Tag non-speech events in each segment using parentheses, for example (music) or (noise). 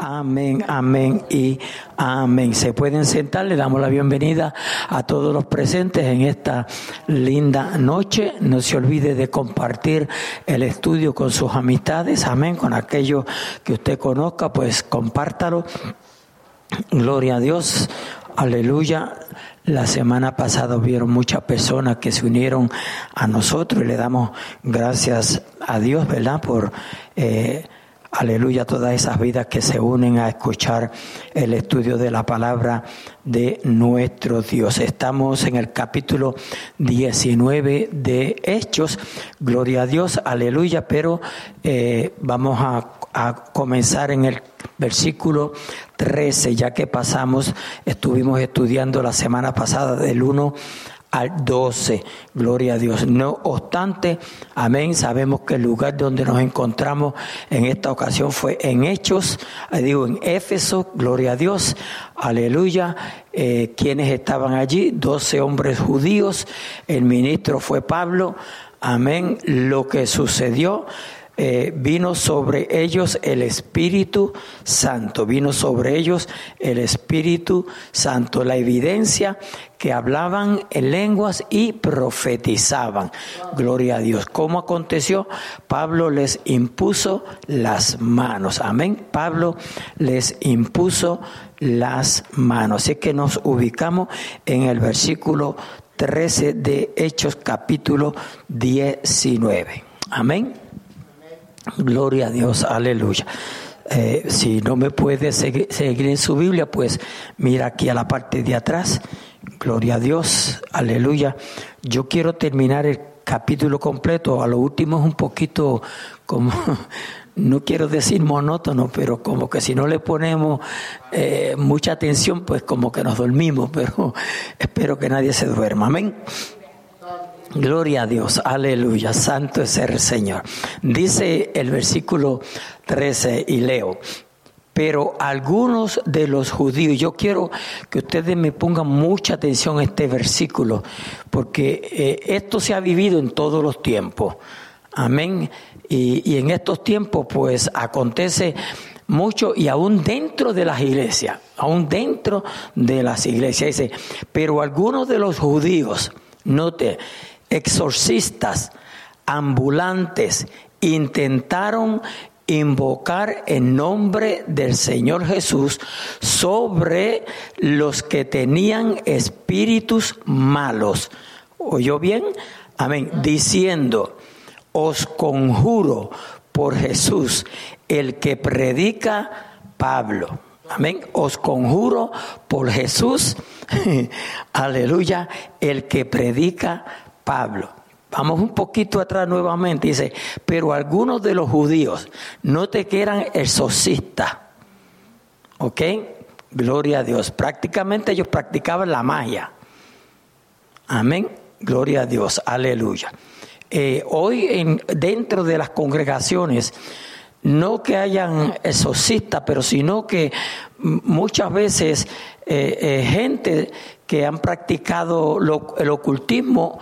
Amén, amén y amén. Se pueden sentar, le damos la bienvenida a todos los presentes en esta linda noche. No se olvide de compartir el estudio con sus amistades, amén, con aquellos que usted conozca, pues compártalo. Gloria a Dios, aleluya. La semana pasada hubieron muchas personas que se unieron a nosotros y le damos gracias a Dios, ¿verdad? Por... Eh, Aleluya, todas esas vidas que se unen a escuchar el estudio de la palabra de nuestro Dios. Estamos en el capítulo 19 de Hechos. Gloria a Dios, aleluya, pero eh, vamos a, a comenzar en el versículo 13, ya que pasamos, estuvimos estudiando la semana pasada del 1 al 12. Gloria a Dios. No obstante, amén, sabemos que el lugar donde nos encontramos en esta ocasión fue en Hechos, digo en Éfeso, gloria a Dios, aleluya. Eh, quienes estaban allí, 12 hombres judíos, el ministro fue Pablo, amén. Lo que sucedió eh, vino sobre ellos el Espíritu Santo, vino sobre ellos el Espíritu Santo, la evidencia que hablaban en lenguas y profetizaban. Gloria a Dios. ¿Cómo aconteció? Pablo les impuso las manos. Amén. Pablo les impuso las manos. Así que nos ubicamos en el versículo 13 de Hechos capítulo 19. Amén. Gloria a Dios, aleluya. Eh, si no me puede seguir, en su Biblia, pues mira aquí a la parte de atrás. Gloria a Dios, aleluya. Yo quiero terminar el capítulo completo. A lo último es un poquito como, (laughs) no quiero decir monótono, pero como que si no le ponemos eh, mucha atención, pues como que nos dormimos. (laughs) Pero espero que nadie se duerma. Amén. Gloria a Dios, aleluya, santo es el Señor. Dice el versículo 13 y leo, pero algunos de los judíos, yo quiero que ustedes me pongan mucha atención a este versículo, porque eh, esto se ha vivido en todos los tiempos. Amén. Y, y en estos tiempos pues acontece mucho y aún dentro de las iglesias, aún dentro de las iglesias. Dice, pero algunos de los judíos, note, exorcistas ambulantes intentaron invocar en nombre del Señor Jesús sobre los que tenían espíritus malos. ¿Oyó bien? Amén. Diciendo, os conjuro por Jesús, el que predica Pablo. Amén. Os conjuro por Jesús, (laughs) aleluya, el que predica Pablo. Vamos un poquito atrás nuevamente. Dice, pero algunos de los judíos, no te quieran exorcistas. ¿Ok? Gloria a Dios. Prácticamente ellos practicaban la magia. Amén. Gloria a Dios. Aleluya. Eh, hoy en, dentro de las congregaciones, no que hayan exorcistas, pero sino que muchas veces eh, eh, gente que han practicado el ocultismo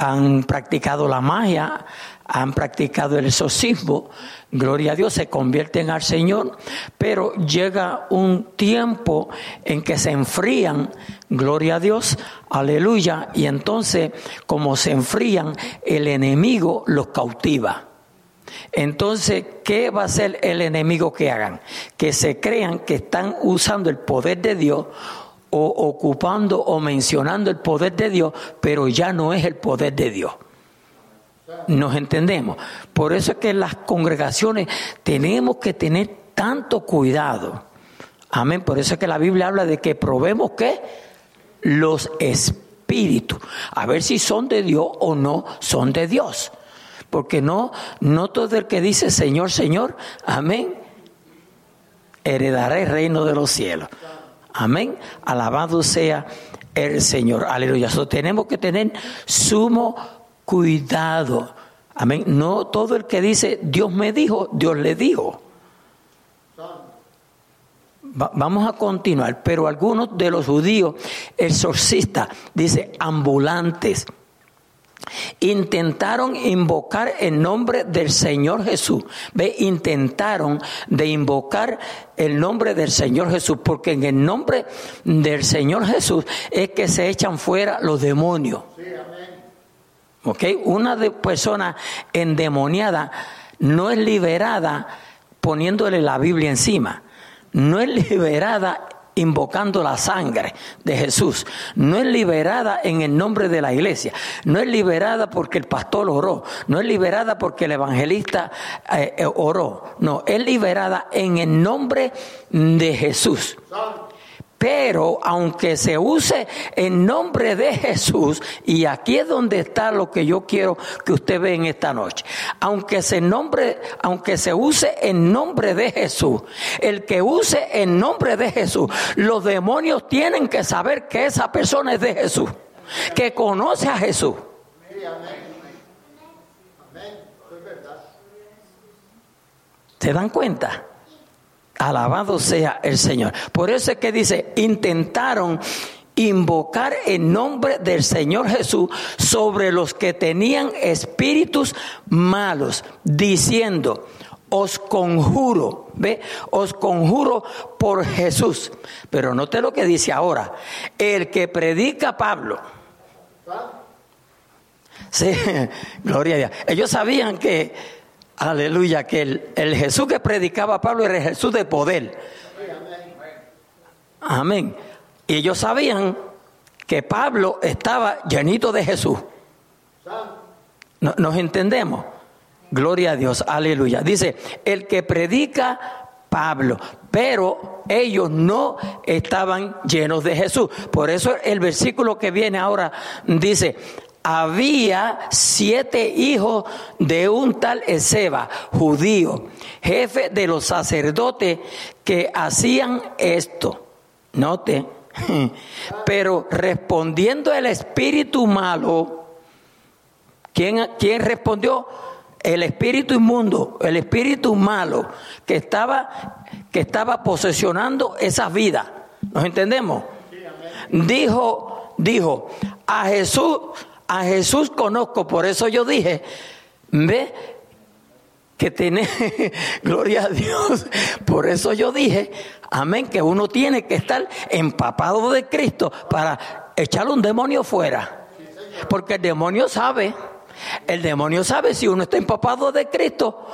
han practicado la magia, han practicado el exorcismo, gloria a Dios, se convierten al Señor, pero llega un tiempo en que se enfrían, gloria a Dios, aleluya, y entonces como se enfrían, el enemigo los cautiva. Entonces, ¿qué va a hacer el enemigo que hagan? Que se crean que están usando el poder de Dios o ocupando o mencionando el poder de Dios, pero ya no es el poder de Dios. Nos entendemos. Por eso es que las congregaciones tenemos que tener tanto cuidado. Amén. Por eso es que la Biblia habla de que probemos que los espíritus, a ver si son de Dios o no son de Dios. Porque no, no todo el que dice Señor, Señor, amén, heredará el reino de los cielos. Amén. Alabado sea el Señor. Aleluya. tenemos que tener sumo cuidado. Amén. No todo el que dice Dios me dijo, Dios le dijo. vamos a continuar, pero algunos de los judíos exorcistas, dice, ambulantes, intentaron invocar el nombre del Señor Jesús. Ve, intentaron de invocar el nombre del Señor Jesús, porque en el nombre del Señor Jesús es que se echan fuera los demonios. ¿Ok? Una de persona endemoniada no es liberada poniéndole la Biblia encima. No es liberada invocando la sangre de Jesús. No es liberada en el nombre de la iglesia. No es liberada porque el pastor oró. No es liberada porque el evangelista eh, eh, oró. No, es liberada en el nombre de Jesús. Pero aunque se use en nombre de Jesús, y aquí es donde está lo que yo quiero que usted vea en esta noche, aunque se nombre, aunque se use en nombre de Jesús, el que use en nombre de Jesús, los demonios tienen que saber que esa persona es de Jesús, que conoce a Jesús. ¿Se dan cuenta? Alabado sea el Señor. Por eso es que dice, intentaron invocar el nombre del Señor Jesús sobre los que tenían espíritus malos, diciendo, os conjuro, ve, os conjuro por Jesús. Pero note lo que dice ahora, el que predica Pablo. Sí, (laughs) gloria a Dios. Ellos sabían que Aleluya, que el, Jesús que predicaba Pablo era el Jesús de poder. Amén. Y ellos sabían que Pablo estaba llenito de Jesús. ¿Nos entendemos? Gloria a Dios, aleluya. Dice, el que predica Pablo, pero ellos no estaban llenos de Jesús. Por eso el versículo que viene ahora dice, había siete hijos de un tal Ezeba, judío, jefe de los sacerdotes que hacían esto. Note, (laughs) pero respondiendo el espíritu malo, ¿quién, ¿quién respondió? El espíritu inmundo, el espíritu malo que estaba, que estaba posesionando esa vida. ¿Nos entendemos? Dijo, dijo, a Jesús a Jesús conozco, por eso yo dije, ve que tiene, (laughs) gloria a Dios, por eso yo dije, amén, que uno tiene que estar empapado de Cristo para echarle un demonio fuera. Porque el demonio sabe, el demonio sabe si uno está empapado de Cristo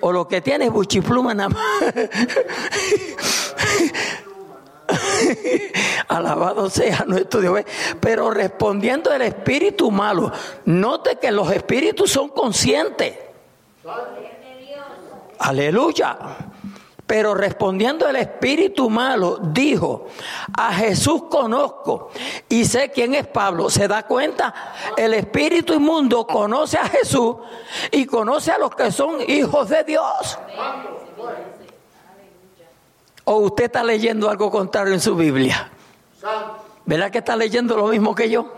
o lo que tiene es buchipluma nada más. (laughs) (laughs) Alabado sea nuestro Dios. Pero respondiendo el espíritu malo, note que los espíritus son conscientes. Aleluya. Pero respondiendo el espíritu malo, dijo, a Jesús conozco y sé quién es Pablo. ¿Se da cuenta? El espíritu inmundo conoce a Jesús y conoce a los que son hijos de Dios. ¿O usted está leyendo algo contrario en su Biblia? ¿Verdad que está leyendo lo mismo que yo?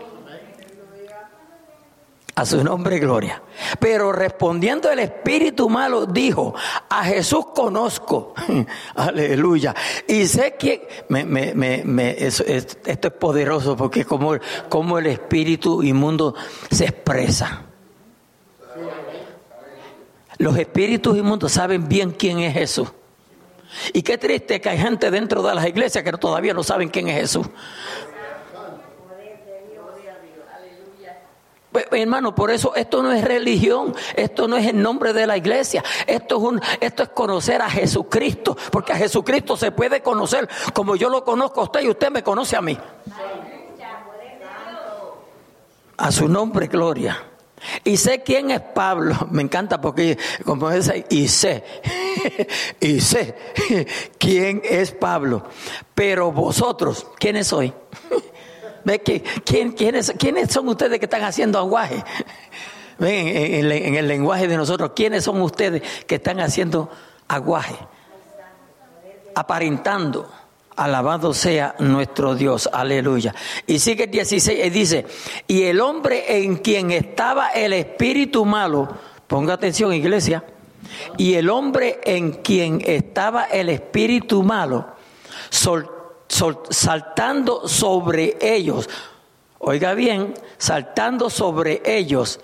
A su nombre, gloria. Pero respondiendo el espíritu malo, dijo, a Jesús conozco. (laughs) Aleluya. Y sé que esto es poderoso porque como, como el espíritu inmundo se expresa. Los espíritus inmundos saben bien quién es Jesús. Y qué triste que hay gente dentro de las iglesias que todavía no saben quién es Jesús. Pues, hermano, por eso esto no es religión, esto no es el nombre de la iglesia, esto es, un, esto es conocer a Jesucristo, porque a Jesucristo se puede conocer como yo lo conozco a usted y usted me conoce a mí. A su nombre, gloria. Y sé quién es Pablo. (laughs) Me encanta porque, como dice, y sé, (laughs) y sé (laughs) quién es Pablo. Pero vosotros, ¿quiénes soy? ¿Ve que, quién, quiénes, ¿Quiénes son ustedes que están haciendo aguaje? ¿Ven? En, en el lenguaje de nosotros, ¿quiénes son ustedes que están haciendo aguaje? Aparentando Alabado sea nuestro Dios, aleluya. Y sigue el 16 y dice, y el hombre en quien estaba el espíritu malo, ponga atención iglesia, y el hombre en quien estaba el espíritu malo, saltando sobre ellos, oiga bien, saltando sobre ellos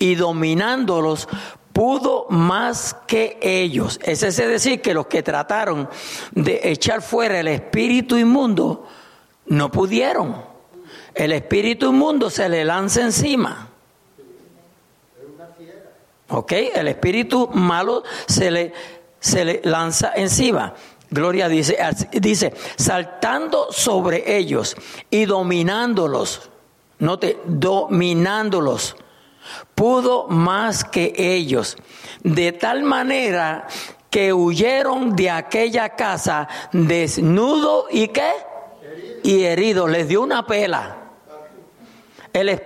y dominándolos, pudo más que ellos. Es decir, que los que trataron de echar fuera el espíritu inmundo, no pudieron. El espíritu inmundo se le lanza encima. ¿Ok? El espíritu malo se le, se le lanza encima. Gloria dice, dice, saltando sobre ellos y dominándolos, note, dominándolos, pudo más que ellos, de tal manera que huyeron de aquella casa desnudo y qué? Y herido, les dio una pela. El,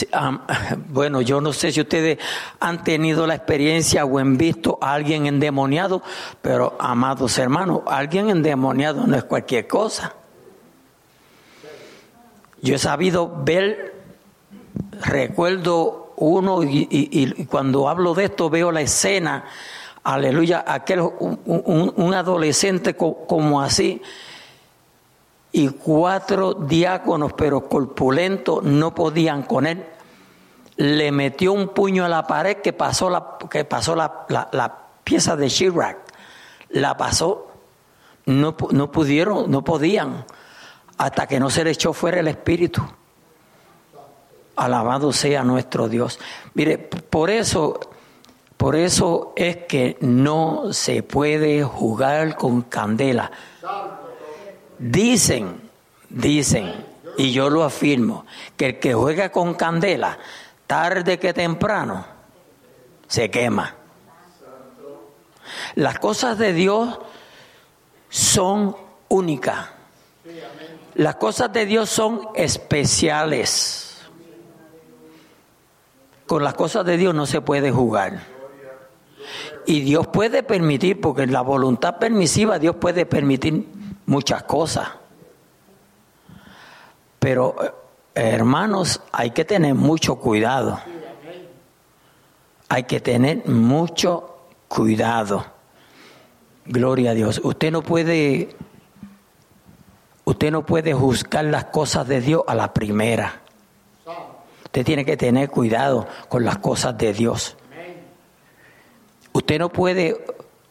(laughs) bueno, yo no sé si ustedes han tenido la experiencia o han visto a alguien endemoniado, pero amados hermanos, alguien endemoniado no es cualquier cosa. Yo he sabido ver, recuerdo uno y, cuando hablo de esto veo la escena, aleluya, aquel un, adolescente como así y cuatro diáconos, pero corpulentos, no podían con él. Le metió un puño a la pared que pasó la, que pasó la, la, pieza de Chirac. La pasó. No, no pudieron, no podían, hasta que no se le echó fuera el espíritu. Alabado sea nuestro Dios. Mire, por eso, por eso es que no se puede jugar con candela. Dicen, dicen, y yo lo afirmo, que el que juega con candela, tarde que temprano, se quema. Las cosas de Dios son únicas. Las cosas de Dios son especiales. Con las cosas de Dios no se puede jugar. Y Dios puede permitir, porque la voluntad permisiva Dios puede permitir muchas cosas. Pero, eh, hermanos, hay que tener mucho cuidado. Hay que tener mucho cuidado. Gloria a Dios. Usted no puede usted no puede juzgar las cosas de Dios a la primera. Usted tiene que tener cuidado con las cosas de Dios. Usted no puede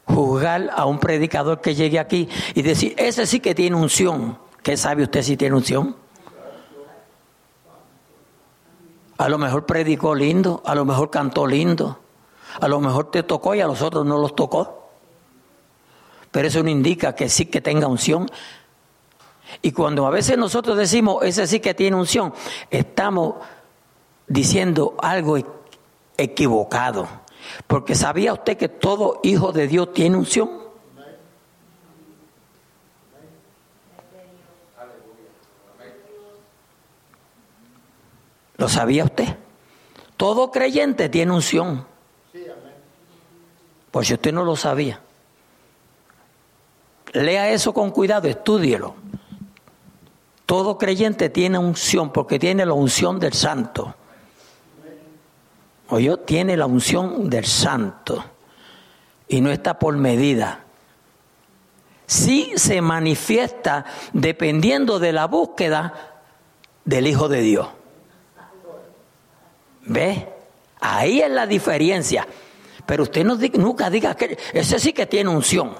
juzgar a un predicador que llegue aquí y decir, ese sí que tiene unción. ¿Qué sabe usted si tiene unción? A lo mejor predicó lindo, a lo mejor cantó lindo, a lo mejor te tocó y a los otros no los tocó. Pero eso no indica que sí que tenga unción. Y cuando a veces nosotros decimos, ese sí que tiene unción, estamos diciendo algo equivocado. Porque ¿sabía usted que todo hijo de Dios tiene unción? ¿Lo sabía usted? Todo creyente tiene unción. Pues si usted no lo sabía. Lea eso con cuidado, estúdielo. Todo creyente tiene unción porque tiene la unción del santo yo tiene la unción del santo y no está por medida. Sí se manifiesta dependiendo de la búsqueda del Hijo de Dios. ¿Ve? Ahí es la diferencia. Pero usted no, nunca diga que ese sí que tiene unción.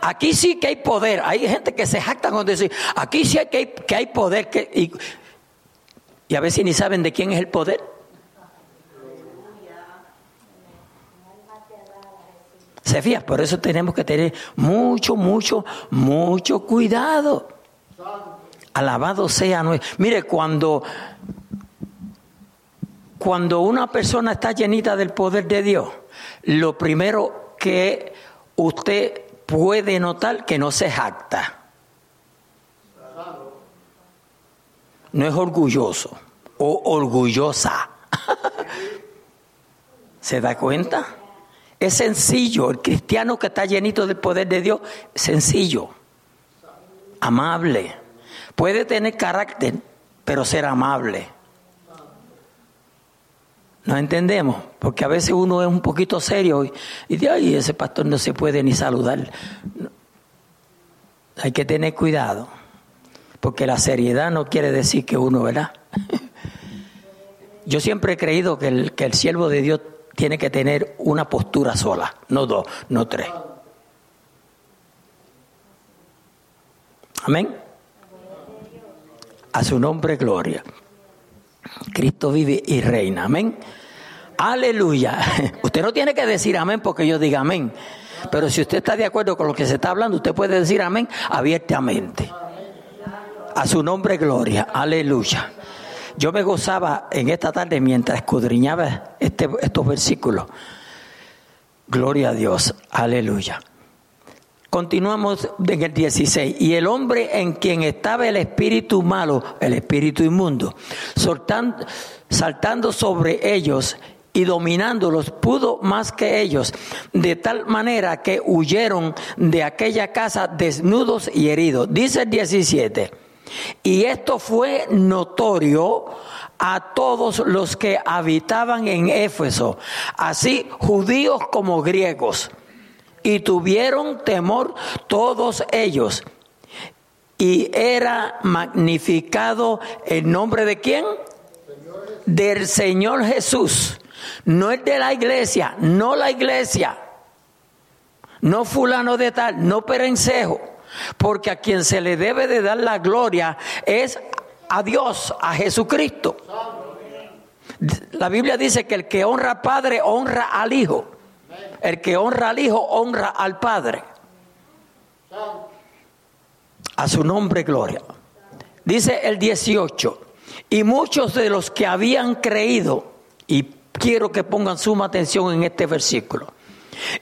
Aquí sí que hay poder. Hay gente que se jacta con decir, aquí sí que hay, que hay poder. Y, y a veces ni saben de quién es el poder. ¿Se fía? Por eso tenemos que tener mucho, mucho, mucho cuidado. Alabado sea nuestro. Mire, cuando, cuando una persona está llenita del poder de Dios, lo primero que usted puede notar que no se jacta. No es orgulloso o orgullosa. (laughs) ¿Se da cuenta? Es sencillo, el cristiano que está llenito del poder de Dios, sencillo, amable. Puede tener carácter, pero ser amable. ¿No entendemos? Porque a veces uno es un poquito serio y, dice, ay, ese pastor no se puede ni saludar. Hay que tener cuidado. porque la seriedad no quiere decir que uno, ¿verdad? (laughs) Yo siempre he creído que el, que el siervo de Dios tiene que tener una postura sola, no dos, no tres. Amén. A su nombre, gloria. Cristo vive y reina. Amén. Aleluya. (laughs) Usted no tiene que decir amén porque yo diga amén. Pero si usted está de acuerdo con lo que se está hablando, usted puede decir amén abiertamente. A su nombre, gloria. Aleluya. Yo me gozaba en esta tarde mientras escudriñaba este, estos versículos. Gloria a Dios. Aleluya. Continuamos en el 16. Y el hombre en quien estaba el espíritu malo, el espíritu inmundo, saltando, saltando sobre ellos y dominándolos, pudo más que ellos, de tal manera que huyeron de aquella casa desnudos y heridos. Dice el 17. Y esto fue notorio a todos los que habitaban en Éfeso, así judíos como griegos y tuvieron temor todos ellos. Y era magnificado el nombre de quién? Del Señor Jesús. No es de la iglesia, no la iglesia. No fulano de tal, no perencejo. Porque a quien se le debe de dar la gloria es a Dios, a Jesucristo. La Biblia dice que el que honra al Padre honra al Hijo. El que honra al Hijo honra al Padre. A su nombre, gloria. Dice el 18. Y muchos de los que habían creído, y quiero que pongan suma atención en este versículo,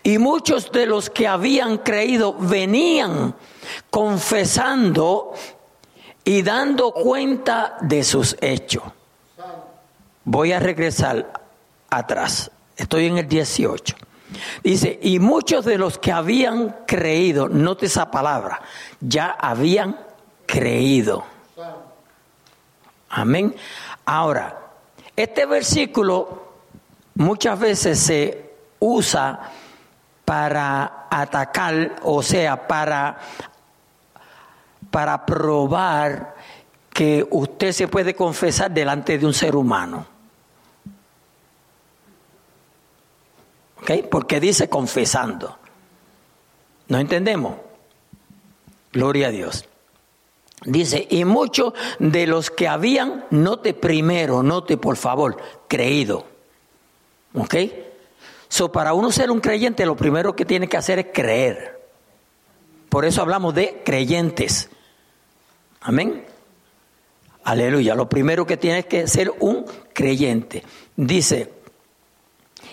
y muchos de los que habían creído venían confesando y dando cuenta de sus hechos. Voy a regresar atrás. Estoy en el 18. Dice, y muchos de los que habían creído, note esa palabra, ya habían creído. Amén. Ahora, este versículo muchas veces se usa para atacar, o sea, para, para probar que usted se puede confesar delante de un ser humano. Porque dice confesando. ¿No entendemos? Gloria a Dios. Dice, y muchos de los que habían, note primero, note por favor, creído. ¿Ok? So, para uno ser un creyente, lo primero que tiene que hacer es creer. Por eso hablamos de creyentes. Amén. Aleluya. Lo primero que tiene que ser un creyente. Dice,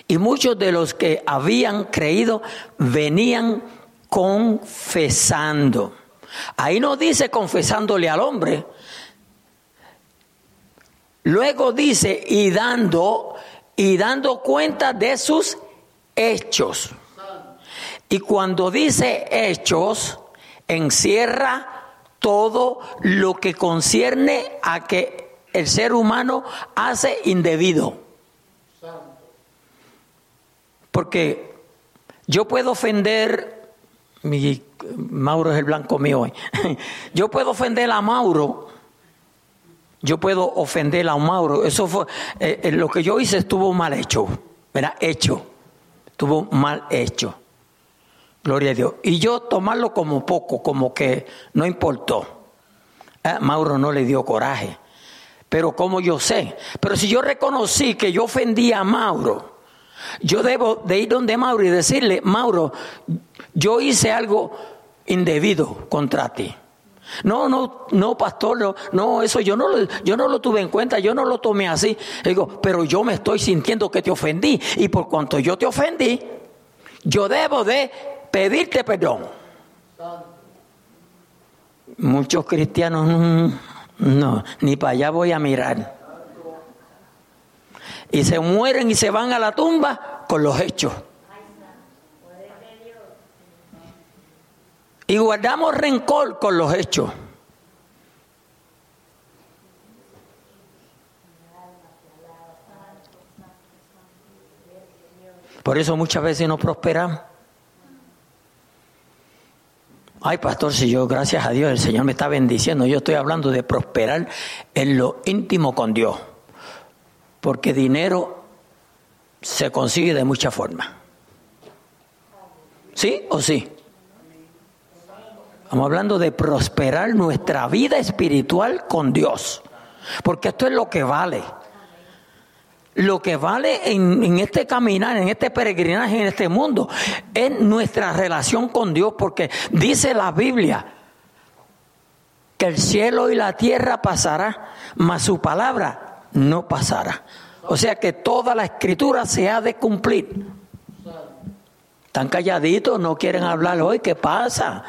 y muchos de los que habían creído venían confesando. Ahí no dice confesándole al hombre. Luego dice y dando y dando cuenta de sus hechos. Y cuando dice hechos, encierra todo lo que concierne a que el ser humano hace indebido. Porque yo puedo ofender, mi, Mauro es el blanco mío hoy, (laughs) yo puedo ofender a Mauro, yo puedo ofender a Mauro, eso fue, eh, eh, lo que yo hice estuvo mal hecho, ¿verdad? Hecho, estuvo mal hecho. Gloria a Dios. Y yo tomarlo como poco, como que no importó. Eh, Mauro no le dio coraje. Pero como yo sé. Pero si yo reconocí que yo ofendí a Mauro, yo debo de ir donde Mauro y decirle, Mauro, yo hice algo indebido contra ti. No, no, no, pastor, no, eso yo no, yo no lo tuve en cuenta, yo no lo tomé así. Digo, pero yo me estoy sintiendo que te ofendí y por cuanto yo te ofendí, yo debo de pedirte perdón. Muchos cristianos, mm, no, ni para allá voy a mirar y se mueren y se van a la tumba con los hechos. Y guardamos rencor con los hechos. Por eso muchas veces no prosperamos. Ay, pastor, si yo, gracias a Dios, el Señor me está bendiciendo. Yo estoy hablando de prosperar en lo íntimo con Dios. Porque dinero se consigue de muchas formas. ¿Sí o sí? Estamos hablando de prosperar nuestra vida espiritual con Dios. Porque esto es lo que vale. Lo que vale en, este caminar, en este peregrinaje, en este mundo, es nuestra relación con Dios. Porque dice la Biblia que el cielo y la tierra pasará, mas su palabra no pasará. O sea que toda la escritura se ha de cumplir. Están calladitos, no quieren hablar hoy. ¿Qué pasa?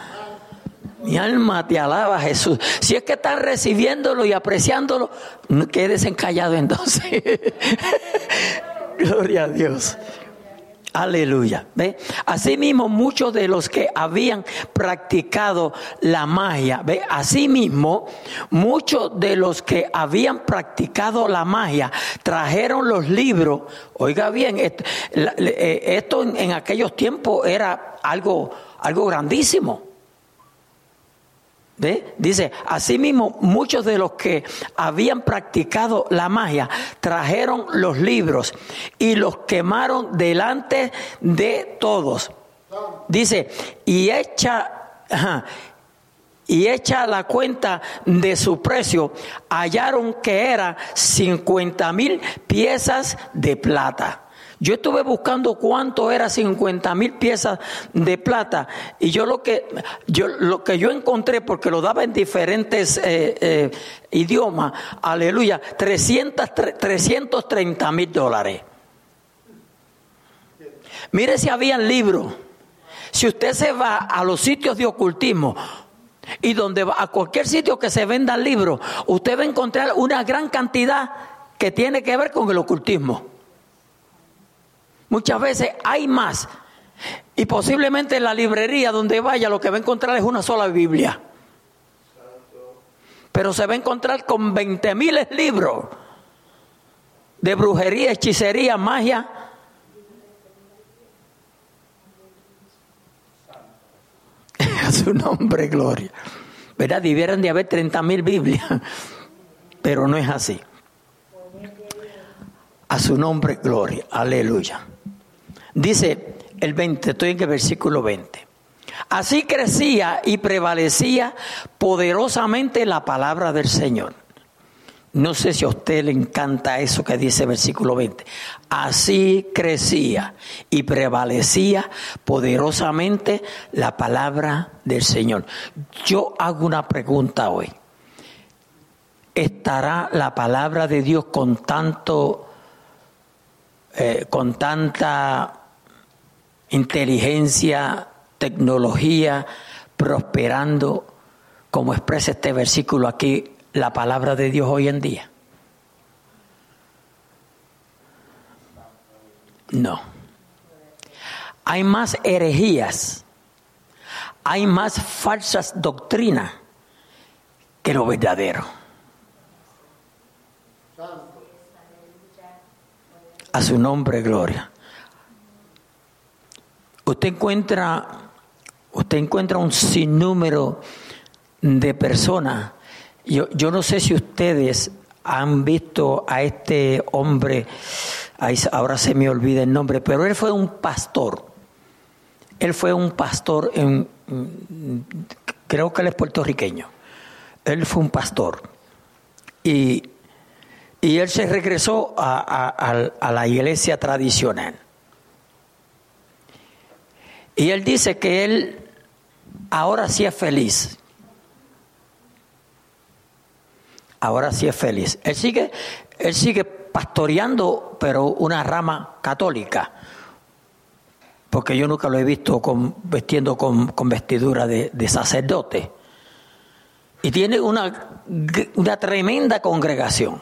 Mi alma te alaba, Jesús. Si es que están recibiéndolo y apreciándolo, no quedes encallado entonces. (laughs) Gloria a Dios. Aleluya. ¿Ve? Asimismo, muchos de los que habían practicado la magia, ¿ve? Asimismo, muchos de los que habían practicado la magia trajeron los libros. Oiga bien, esto, esto en, en aquellos tiempos era algo, algo grandísimo. ¿Ve? Dice, asimismo, muchos de los que habían practicado la magia trajeron los libros y los quemaron delante de todos. Dice, y echa, ajá, y echa la cuenta de su precio, hallaron que era 50 mil piezas de plata. Yo estuve buscando cuánto era 50 mil piezas de plata y yo lo que yo lo que yo encontré porque lo daba en diferentes eh, eh, idiomas, aleluya, 300, 330 mil dólares. Mire si habían libros. Si usted se va a los sitios de ocultismo, y donde va a cualquier sitio que se vendan libros, usted va a encontrar una gran cantidad que tiene que ver con el ocultismo. Muchas veces hay más. Y posiblemente en la librería donde vaya lo que va a encontrar es una sola Biblia. Pero se va a encontrar con 20 miles libros de brujería, hechicería, magia. (laughs) A su nombre, gloria. ¿Verdad? Debieran de haber 30 mil Biblias, pero no es así. A su nombre, gloria. Aleluya. Dice el 20, estoy en el versículo 20. Así crecía y prevalecía poderosamente la palabra del Señor. No sé si a usted le encanta eso que dice el versículo 20. Así crecía y prevalecía poderosamente la palabra del Señor. Yo hago una pregunta hoy. ¿Estará la palabra de Dios con tanto, eh, con tanta inteligencia, tecnología, prosperando, como expresa este versículo aquí, la palabra de Dios hoy en día? No. Hay más herejías, hay más falsas doctrinas que lo verdadero. A su nombre, gloria usted encuentra, usted encuentra un sinnúmero de personas. Yo, yo no sé si ustedes han visto a este hombre, ahora se me olvida el nombre, pero él fue un pastor. Él fue un pastor en, creo que él es puertorriqueño. Él fue un pastor. Y, y él se regresó a, a la iglesia tradicional. Y él dice que él ahora sí es feliz. Ahora sí es feliz. Él sigue, él sigue pastoreando, pero una rama católica. Porque yo nunca lo he visto con, vestiendo con, con vestidura de, de, sacerdote. Y tiene una, una tremenda congregación,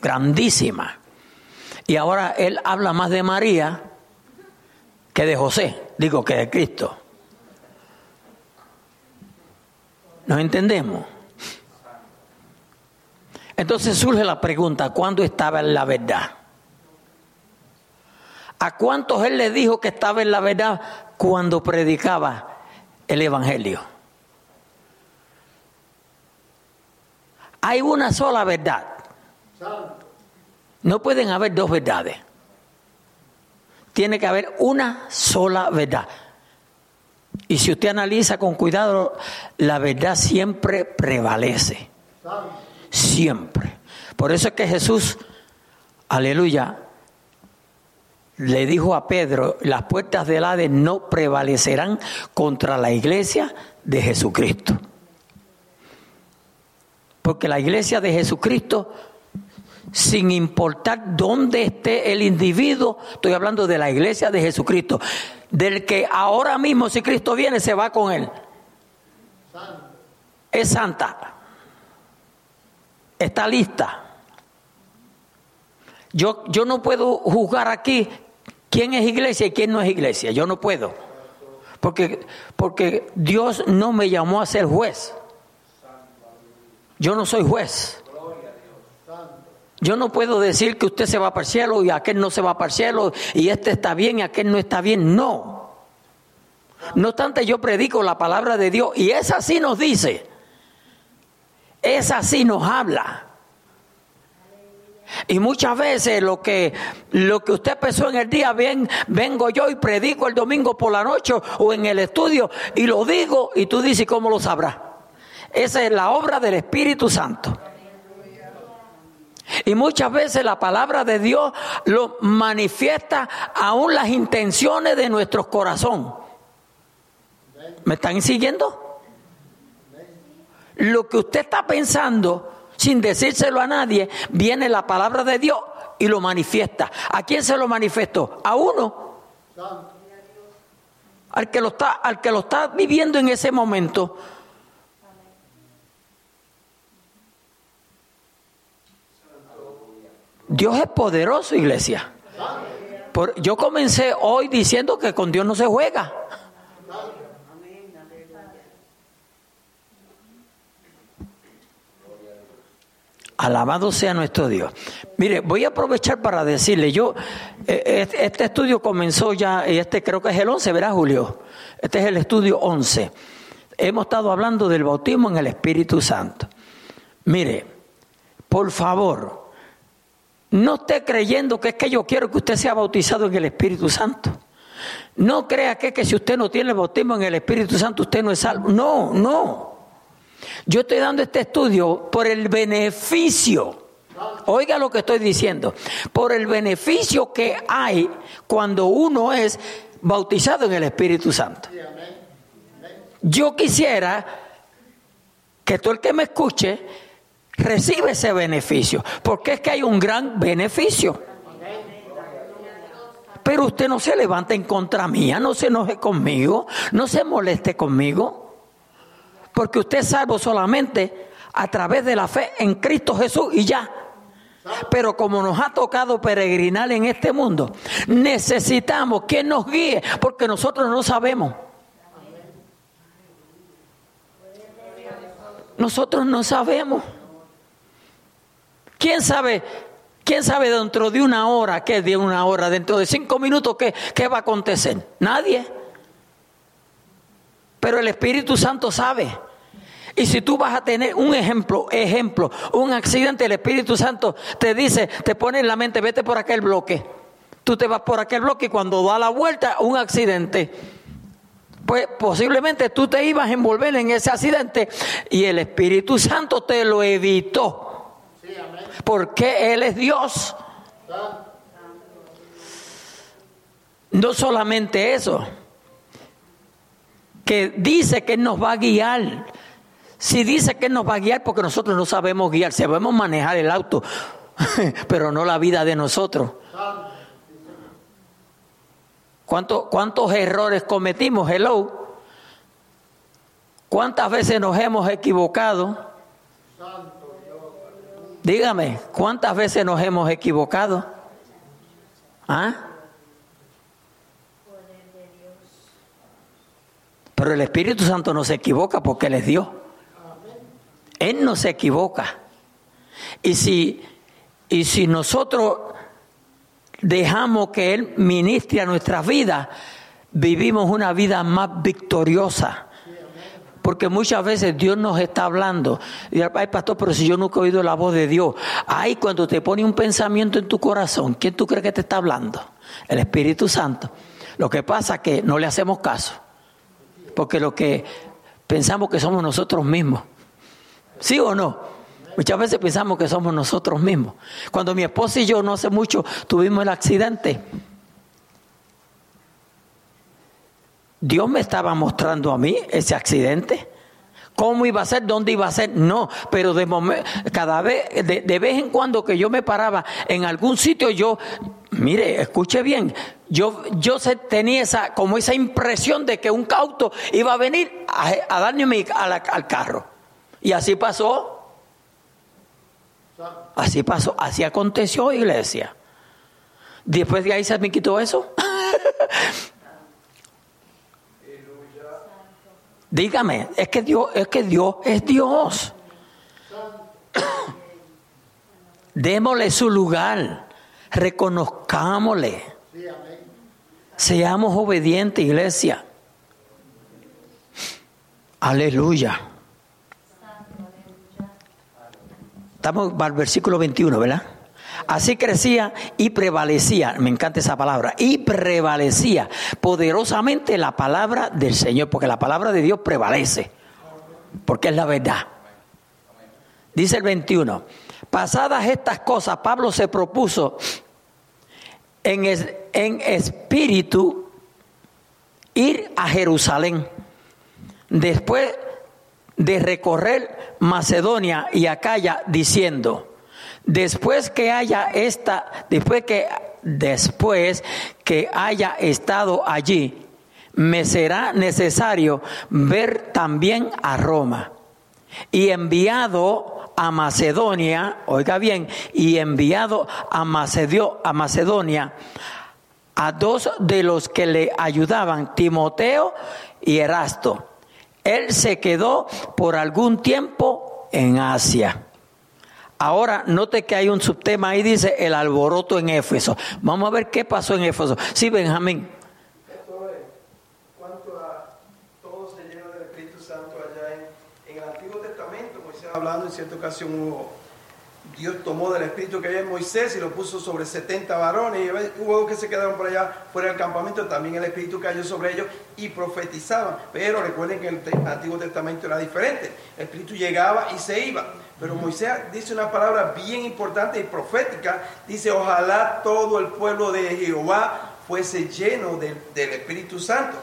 grandísima. Y ahora él habla más de María que de José, digo que de Cristo. ¿Nos entendemos? Entonces surge la pregunta, ¿cuándo estaba en la verdad? ¿A cuántos él le dijo que estaba en la verdad cuando predicaba el Evangelio? Hay una sola verdad. No pueden haber dos verdades. Tiene que haber una sola verdad. Y si usted analiza con cuidado, la verdad siempre prevalece. Siempre. Por eso es que Jesús, aleluya, le dijo a Pedro, las puertas del Hades no prevalecerán contra la iglesia de Jesucristo. Porque la iglesia de Jesucristo, sin importar dónde esté el individuo, estoy hablando de la iglesia de Jesucristo, del que ahora mismo si Cristo viene se va con él. Es santa. Está lista. Yo, yo no puedo juzgar aquí quién es iglesia y quién no es iglesia. Yo no puedo. Porque, porque Dios no me llamó a ser juez. Yo no soy juez. Yo no puedo decir que usted se va para el cielo y aquel no se va para el cielo y este está bien y aquel no está bien. No. No obstante, yo predico la palabra de Dios y es así nos dice. Es así nos habla. Y muchas veces lo que, lo que usted pensó en el día, bien, vengo yo y predico el domingo por la noche o en el estudio y lo digo y tú dices cómo lo sabrás. Esa es la obra del Espíritu Santo. Y muchas veces la palabra de Dios lo manifiesta aún las intenciones de nuestro corazón. ¿Me están siguiendo? Lo que usted está pensando sin decírselo a nadie, viene la palabra de Dios y lo manifiesta. ¿A quién se lo manifestó? A uno. Al que lo está, al que lo está viviendo en ese momento. Dios es poderoso, iglesia. yo comencé hoy diciendo que con Dios no se juega. Alabado sea nuestro Dios. Mire, voy a aprovechar para decirle, yo, eh, este estudio comenzó ya, y este creo que es el 11, ¿verdad, Julio? Este es el estudio 11. Hemos estado hablando del bautismo en el Espíritu Santo. Mire, por favor, no esté creyendo que es que yo quiero que usted sea bautizado en el Espíritu Santo. No crea que, que si usted no tiene bautismo en el Espíritu Santo, usted no es salvo. No, no. Yo estoy dando este estudio por el beneficio. Oiga lo que estoy diciendo. Por el beneficio que hay cuando uno es bautizado en el Espíritu Santo. Yo quisiera que todo el que me escuche reciba ese beneficio, porque es que hay un gran beneficio. Pero usted no se levante en contra mía, no se enoje conmigo, no se moleste conmigo porque usted es salvo solamente a través de la fe en Cristo Jesús y ya. Pero como nos ha tocado peregrinar en este mundo, necesitamos que nos guíe, porque nosotros no sabemos. Nosotros no sabemos. ¿Quién sabe? ¿Quién sabe dentro de una hora, qué de una hora, dentro de cinco minutos, qué, qué va a acontecer? Nadie. Pero el Espíritu Santo sabe. Y si tú vas a tener un ejemplo, ejemplo, un accidente, el Espíritu Santo te dice, te pone en la mente, vete por aquel bloque. Tú te vas por aquel bloque y cuando da la vuelta, un accidente. Pues posiblemente tú te ibas a envolver en ese accidente y el Espíritu Santo te lo evitó. Porque Él es Dios. No solamente eso, que dice que nos va a guiar si dice que nos va a guiar porque nosotros no sabemos guiar, sabemos manejar el auto, (laughs) pero no la vida de nosotros. ¿Cuántos, ¿Cuántos errores cometimos? Hello. ¿Cuántas veces nos hemos equivocado? Dígame, ¿cuántas veces nos hemos equivocado? ¿Ah? Pero el Espíritu Santo no se equivoca porque Él es Dios. Él no se equivoca. Y si, y si nosotros dejamos que Él ministre a nuestras vidas, vivimos una vida más victoriosa, Porque muchas veces Dios nos está hablando. Y ay, pastor, pero si yo nunca he oído la voz de Dios. Ay, cuando te pone un pensamiento en tu corazón, ¿quién tú crees que te está hablando? El Espíritu Santo. Lo que pasa es que no le hacemos caso. Porque lo que pensamos que somos nosotros mismos. ¿Sí o no? Muchas veces pensamos que somos nosotros mismos. Cuando mi esposa y yo no hace mucho tuvimos el accidente, Dios me estaba mostrando a mí ese accidente. ¿Cómo iba a ser? ¿Dónde iba a ser? No, pero de cada vez, de, vez en cuando que yo me paraba en algún sitio, yo, mire, escuche bien, yo, yo tenía esa, como esa impresión de que un cauto iba a venir a, a darme al carro. Y así pasó. Así pasó, así aconteció, iglesia. Después de ahí se me quitó eso. (laughs) Dígame, es que Dios, es que Dios es Dios. (coughs) Démosle su lugar, reconozcámosle. Seamos obedientes, iglesia. Aleluya. Estamos al versículo 21, ¿verdad? Así crecía y prevalecía, me encanta esa palabra, y prevalecía poderosamente la palabra del Señor, porque la palabra de Dios prevalece, porque es la verdad. Dice el 21, pasadas estas cosas, Pablo se propuso en, en espíritu ir a Jerusalén. Después de recorrer Macedonia y Acaya diciendo, después que haya esta, después que después que haya estado allí, me será necesario ver también a Roma. Y enviado a Macedonia, oiga bien, y enviado a, Macedio, a Macedonia a dos de los que le ayudaban, Timoteo y Erasto. Él se quedó por algún tiempo en Asia. Ahora, note que hay un subtema ahí, dice el alboroto en Éfeso. Vamos a ver qué pasó en Éfeso. Sí, Benjamín. Esto a todo se llena del Espíritu Santo allá en, en el Antiguo Testamento, Moisés hablando en cierta ocasión hubo Dios tomó del espíritu que había en Moisés y lo puso sobre 70 varones y hubo que se quedaron por allá fuera del campamento, también el espíritu cayó sobre ellos y profetizaban. Pero recuerden que el Antiguo Testamento era diferente, el espíritu llegaba y se iba. Pero Moisés dice una palabra bien importante y profética, dice, ojalá todo el pueblo de Jehová fuese lleno del Espíritu Santo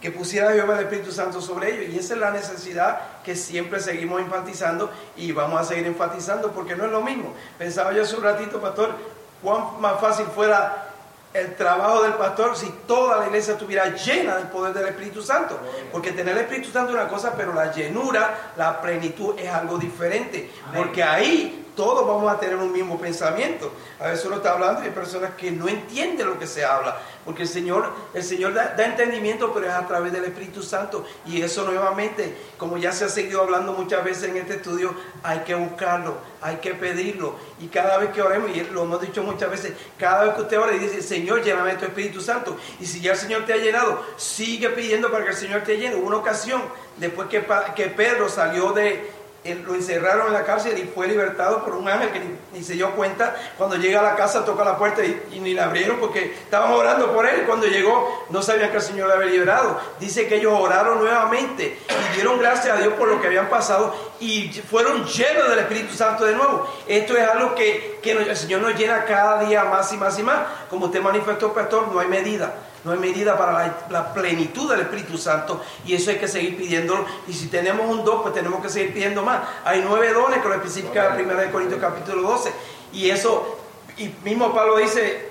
que pusiera Jehová el Espíritu Santo sobre ellos. Y esa es la necesidad que siempre seguimos enfatizando y vamos a seguir enfatizando porque no es lo mismo. Pensaba yo hace un ratito, pastor, cuán más fácil fuera el trabajo del pastor si toda la iglesia estuviera llena del poder del Espíritu Santo. Porque tener el Espíritu Santo es una cosa, pero la llenura, la plenitud es algo diferente. Porque ahí todos vamos a tener un mismo pensamiento. A veces uno está hablando y hay personas que no entienden lo que se habla, porque el Señor, el Señor da, entendimiento, pero es a través del Espíritu Santo. Y eso nuevamente, como ya se ha seguido hablando muchas veces en este estudio, hay que buscarlo, hay que pedirlo. Y cada vez que oremos, y lo hemos dicho muchas veces, cada vez que usted ora y dice, Señor, lléname tu Espíritu Santo. Y si ya el Señor te ha llenado, sigue pidiendo para que el Señor te llene. Una ocasión, después que Pedro salió de lo encerraron en la cárcel y fue libertado por un ángel que ni, se dio cuenta. Cuando llega a la casa toca la puerta y, ni la abrieron porque estaban orando por él. Cuando llegó no sabían que el Señor le había liberado. Dice que ellos oraron nuevamente y dieron gracias a Dios por lo que habían pasado y fueron llenos del Espíritu Santo de nuevo. Esto es algo que, el Señor nos llena cada día más y más y más. Como usted manifestó, pastor, no hay medida. No hay medida para la, plenitud del Espíritu Santo y eso hay que seguir pidiéndolo. Y si tenemos un don, pues tenemos que seguir pidiendo más. Hay nueve dones que lo especifica 1 Corintios capítulo 12. Y eso, y mismo Pablo dice,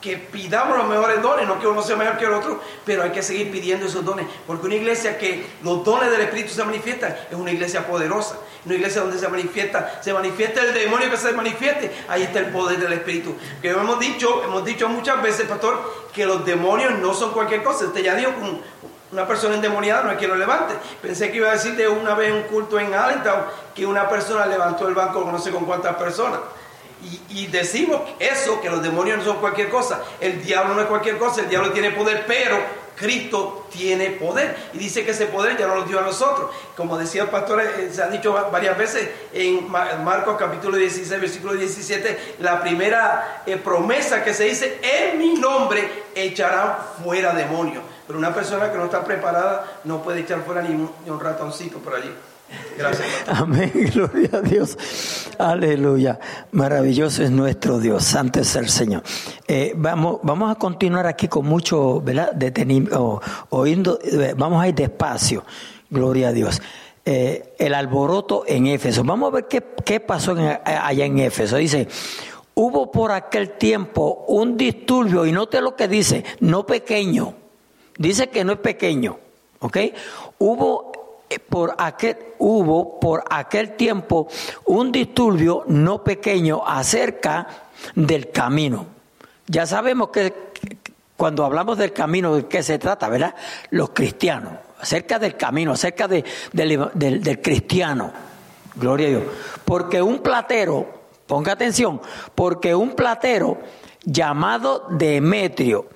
que pidamos los mejores dones, no que uno sea mejor que el otro, pero hay que seguir pidiendo esos dones, porque una iglesia que los dones del Espíritu se manifiestan es una iglesia poderosa, una iglesia donde se manifiesta, se manifiesta el demonio que se manifieste, ahí está el poder del Espíritu. Que hemos dicho, hemos dicho muchas veces, pastor, que los demonios no son cualquier cosa. Usted ya dijo una persona endemoniada no es que lo levante. Pensé que iba a decir de una vez un culto en Allentown que una persona levantó el banco no sé con cuántas personas. Y, decimos eso, que los demonios no son cualquier cosa. El diablo no es cualquier cosa, el diablo tiene poder, pero Cristo tiene poder. Y dice que ese poder ya no lo dio a nosotros. Como decía el pastor, eh, se ha dicho varias veces en Marcos capítulo 16, versículo 17, la primera eh, promesa que se dice, en mi nombre echarán fuera demonios. Pero una persona que no está preparada no puede echar fuera ni un ratoncito por allí. Gracias. Amén, (laughs) gloria a Dios. Aleluya. Maravilloso es nuestro Dios, santo es el Señor. Eh, vamos, vamos a continuar aquí con mucho, ¿verdad? Detenimiento, oíndo, eh, vamos a ir despacio. Gloria a Dios. Eh, el alboroto en Éfeso. Vamos a ver qué, qué pasó allá en Éfeso. Dice, hubo por aquel tiempo un disturbio, y note lo que dice, no pequeño. Dice que no es pequeño. ¿Ok? Hubo por aquel, hubo por aquel tiempo un disturbio no pequeño acerca del camino. Ya sabemos que cuando hablamos del camino, ¿de qué se trata, verdad? Los cristianos, acerca del camino, acerca del, del cristiano. Gloria a Dios. Porque un platero, ponga atención, porque un platero llamado Demetrio,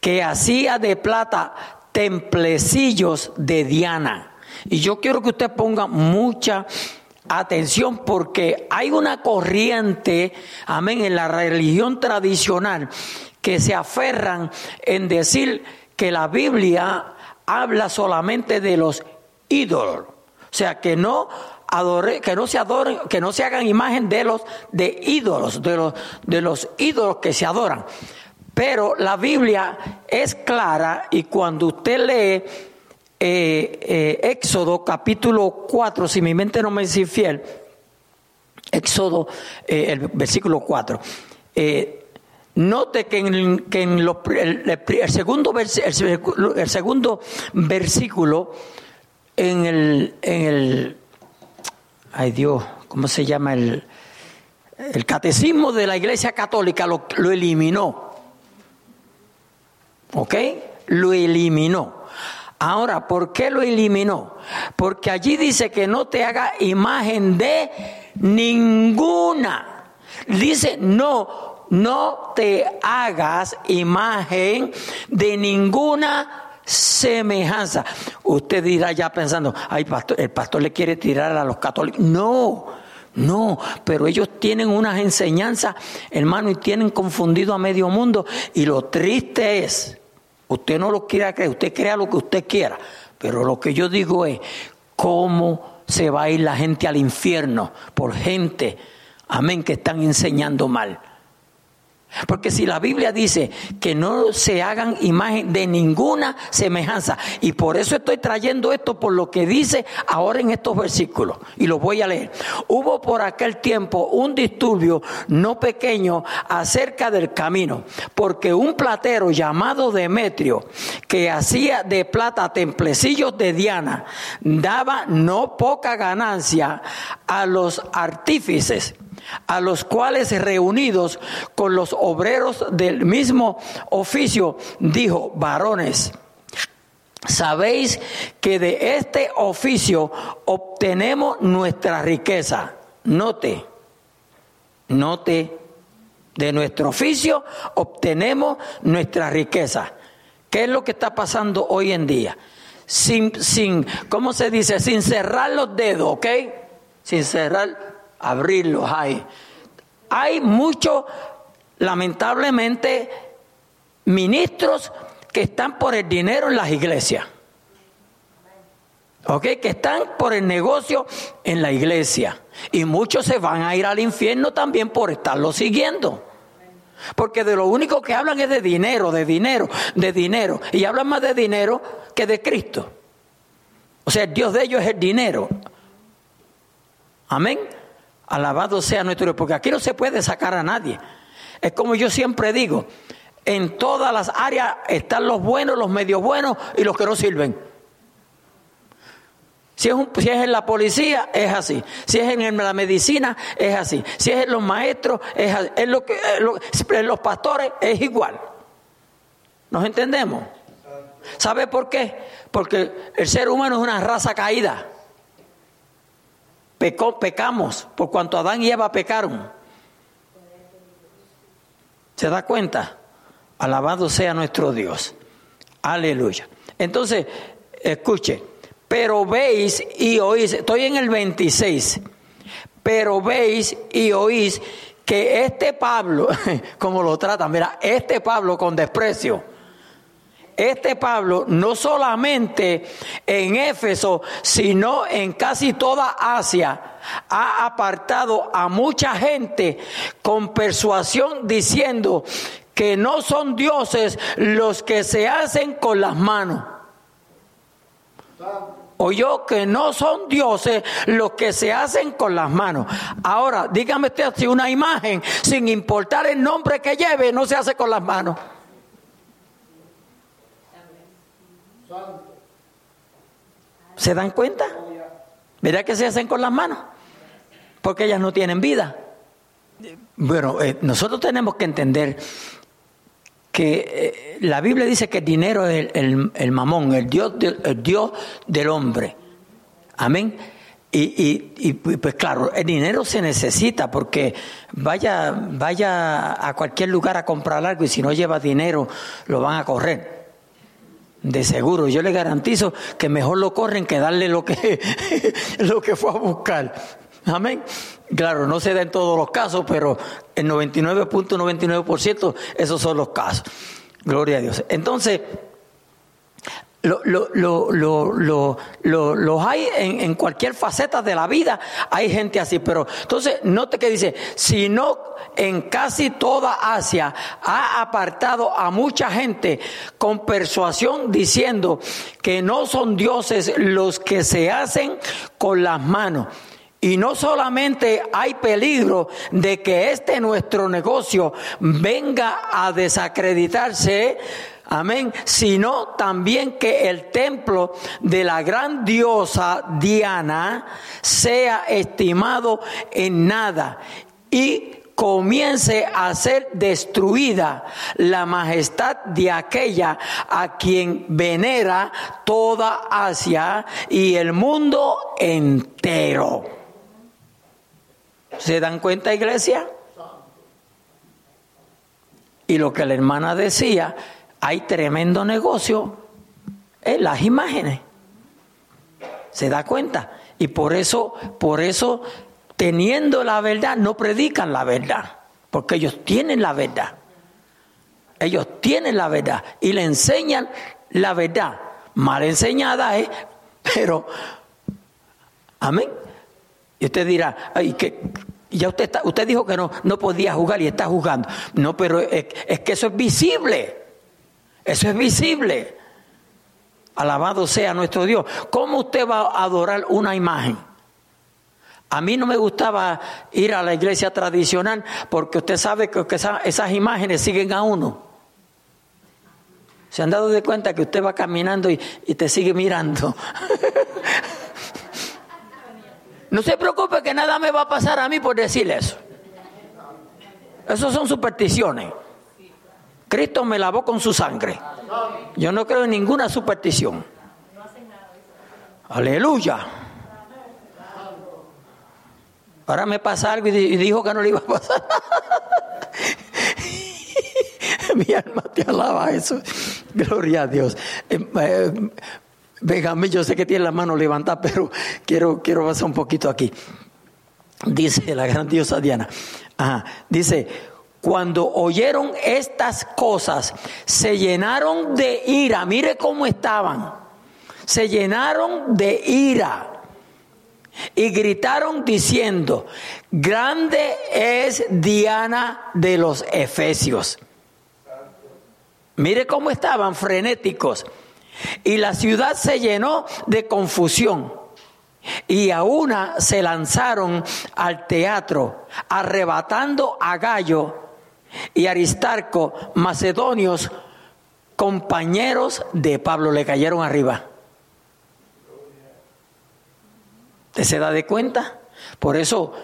que hacía de plata templecillos de Diana, y yo quiero que usted ponga mucha atención porque hay una corriente, amén, en la religión tradicional que se aferran en decir que la Biblia habla solamente de los ídolos. O sea, que no que no se adoren, que no se hagan imagen de los de ídolos, de los de los ídolos que se adoran. Pero la Biblia es clara y cuando usted lee eh, eh, Éxodo capítulo 4, si mi mente no me es infiel, Éxodo, eh, el versículo 4. note que en, que en el, segundo el, segundo versículo, en el, en el, ay Dios, ¿cómo se llama? El, el catecismo de la Iglesia Católica lo, lo eliminó. ¿Ok? Lo eliminó. Ahora, ¿por qué lo eliminó? Porque allí dice que no te haga imagen de ninguna. Dice, no, no te hagas imagen de ninguna semejanza. Usted dirá ya pensando, ay, pastor, el pastor le quiere tirar a los católicos. No, no, pero ellos tienen unas enseñanzas, hermano, y tienen confundido a medio mundo. Y lo triste es Usted no lo quiera creer, usted crea lo que usted quiera. Pero lo que yo digo es, ¿cómo se va a ir la gente al infierno por gente, amén, que están enseñando mal? Porque si la Biblia dice que no se hagan imagen de ninguna semejanza, y por eso estoy trayendo esto por lo que dice ahora en estos versículos, y lo voy a leer. Hubo por aquel tiempo un disturbio no pequeño acerca del camino, porque un platero llamado Demetrio, que hacía de plata templecillos de Diana, daba no poca ganancia a los artífices a los cuales reunidos con los obreros del mismo oficio, dijo, varones, sabéis que de este oficio obtenemos nuestra riqueza. Note, note, de nuestro oficio obtenemos nuestra riqueza. ¿Qué es lo que está pasando hoy en día? Sin, sin, ¿cómo se dice? Sin cerrar los dedos, ¿ok? Sin cerrar abrirlos hay. Hay muchos, lamentablemente, ministros que están por el dinero en las iglesias. ¿Ok? Que están por el negocio en la iglesia. Y muchos se van a ir al infierno también por estarlo siguiendo. Porque de lo único que hablan es de dinero, de dinero, de dinero. Y hablan más de dinero que de Cristo. O sea, el Dios de ellos es el dinero. Amén. Alabado sea nuestro Dios, porque aquí no se puede sacar a nadie. Es como yo siempre digo, en todas las áreas están los buenos, los medios buenos y los que no sirven. Si es, si es en la policía, es así. Si es en la medicina, es así. Si es en los maestros, es así. Lo que, en los pastores, es igual. ¿Nos entendemos? ¿Sabe por qué? Porque el ser humano es una raza caída pecamos por cuanto Adán y Eva pecaron. ¿Se da cuenta? Alabado sea nuestro Dios. Aleluya. Entonces, escuche, pero veis y oís, estoy en el 26, pero veis y oís que este Pablo, (laughs) como lo trata, mira, este Pablo con desprecio, este Pablo no solamente en Éfeso, sino en casi toda Asia, ha apartado a mucha gente con persuasión diciendo que no son dioses los que se hacen con las manos. Oyó que no son dioses los que se hacen con las manos. Ahora, dígame usted si una imagen, sin importar el nombre que lleve, no se hace con las manos. ¿Se dan cuenta? ¿Verdad que se hacen con las manos? Porque ellas no tienen vida. Bueno, eh, nosotros tenemos que entender que eh, la Biblia dice que el dinero es el, mamón, el Dios, el Dios del hombre. Amén. Y, y, pues claro, el dinero se necesita porque vaya, vaya a cualquier lugar a comprar algo y si no lleva dinero lo van a correr. De seguro, yo le garantizo que mejor lo corren que darle lo que, (laughs) lo que fue a buscar. Amén. Claro, no se da en todos los casos, pero el 99.99% esos son los casos. Gloria a Dios. Entonces, lo, lo, los hay en, cualquier faceta de la vida, hay gente así, pero entonces note que dice, si no en casi toda Asia ha apartado a mucha gente con persuasión diciendo que no son dioses los que se hacen con las manos. Y no solamente hay peligro de que este nuestro negocio venga a desacreditarse, Amén. Sino también que el templo de la gran diosa Diana sea estimado en nada y comience a ser destruida la majestad de aquella a quien venera toda Asia y el mundo entero. ¿Se dan cuenta, iglesia? Y lo que la hermana decía, hay tremendo negocio en las imágenes. ¿Se da cuenta? Y por eso, por eso, teniendo la verdad, no predican la verdad, porque ellos tienen la verdad. Ellos tienen la verdad y le enseñan la verdad. Mal enseñada es, (laughs) pero, amén. Y usted dirá, ay, que ya usted, está, usted dijo que no, no podía jugar y está jugando. No, pero es que eso es visible. Eso es visible. Alabado sea nuestro Dios. ¿Cómo usted va a adorar una imagen? A mí no me gustaba ir a la iglesia tradicional porque usted sabe que esas, imágenes siguen a uno. Se han dado de cuenta que usted va caminando y, te sigue mirando. (laughs) no se preocupe que nada me va a pasar a mí por decirle eso. Esas son supersticiones. Cristo me lavó con su sangre. Yo no creo en ninguna superstición. Aleluya. Ahora me pasa algo y dijo que no le iba a pasar. (laughs) Mi alma te alaba eso. Gloria a Dios. Eh, eh, Benjamín, yo sé que tiene la mano levantada, pero quiero, quiero pasar un poquito aquí. Dice la gran diosa Diana. Ajá. Dice, cuando oyeron estas cosas, se llenaron de ira. Mire cómo estaban. Se llenaron de ira. Y gritaron diciendo, grande es Diana de los Efesios. Mire cómo estaban frenéticos. Y la ciudad se llenó de confusión. Y a una se lanzaron al teatro, arrebatando a Gallo y Aristarco, macedonios, compañeros de Pablo, le cayeron arriba. ¿Te se da de cuenta? Por eso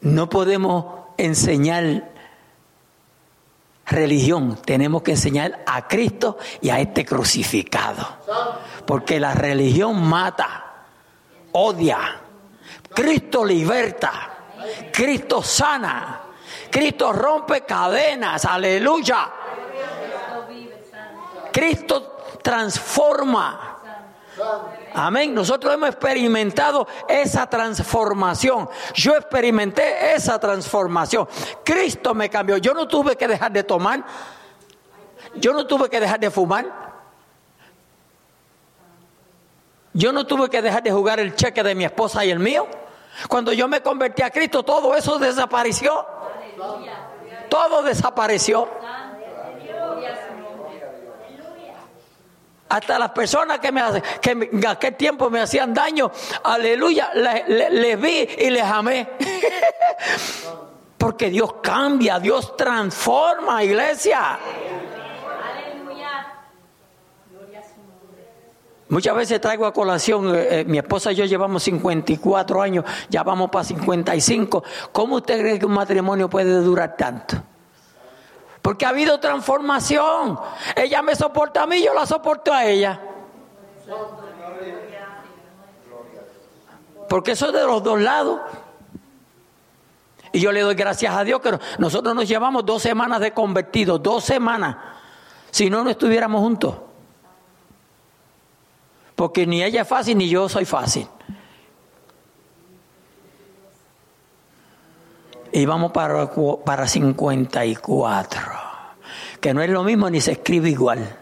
no podemos enseñar religión, tenemos que enseñar a Cristo y a este crucificado. Porque la religión mata, odia. Cristo liberta, Cristo sana. Cristo rompe cadenas, aleluya. Cristo transforma. Amén. Nosotros hemos experimentado esa transformación. Yo experimenté esa transformación. Cristo me cambió. Yo no tuve que dejar de tomar. Yo no tuve que dejar de fumar. Yo no tuve que dejar de jugar el cheque de mi esposa y el mío. Cuando yo me convertí a Cristo, todo eso desapareció. Todo desapareció. Hasta las personas que, me, que en aquel tiempo me hacían daño, aleluya, les, vi y les amé. (laughs) Porque Dios cambia, Dios transforma, iglesia. Muchas veces traigo a colación, eh, eh, mi esposa y yo llevamos 54 años, ya vamos para 55. ¿Cómo usted cree que un matrimonio puede durar tanto? Porque ha habido transformación. Ella me soporta a mí, yo la soporto a ella. Porque eso es de los dos lados. Y yo le doy gracias a Dios que nosotros nos llevamos dos semanas de convertidos, dos semanas. Si no, no estuviéramos juntos porque ni ella es fácil ni yo soy fácil. Y vamos para, para 54, que no es lo mismo ni se escribe igual.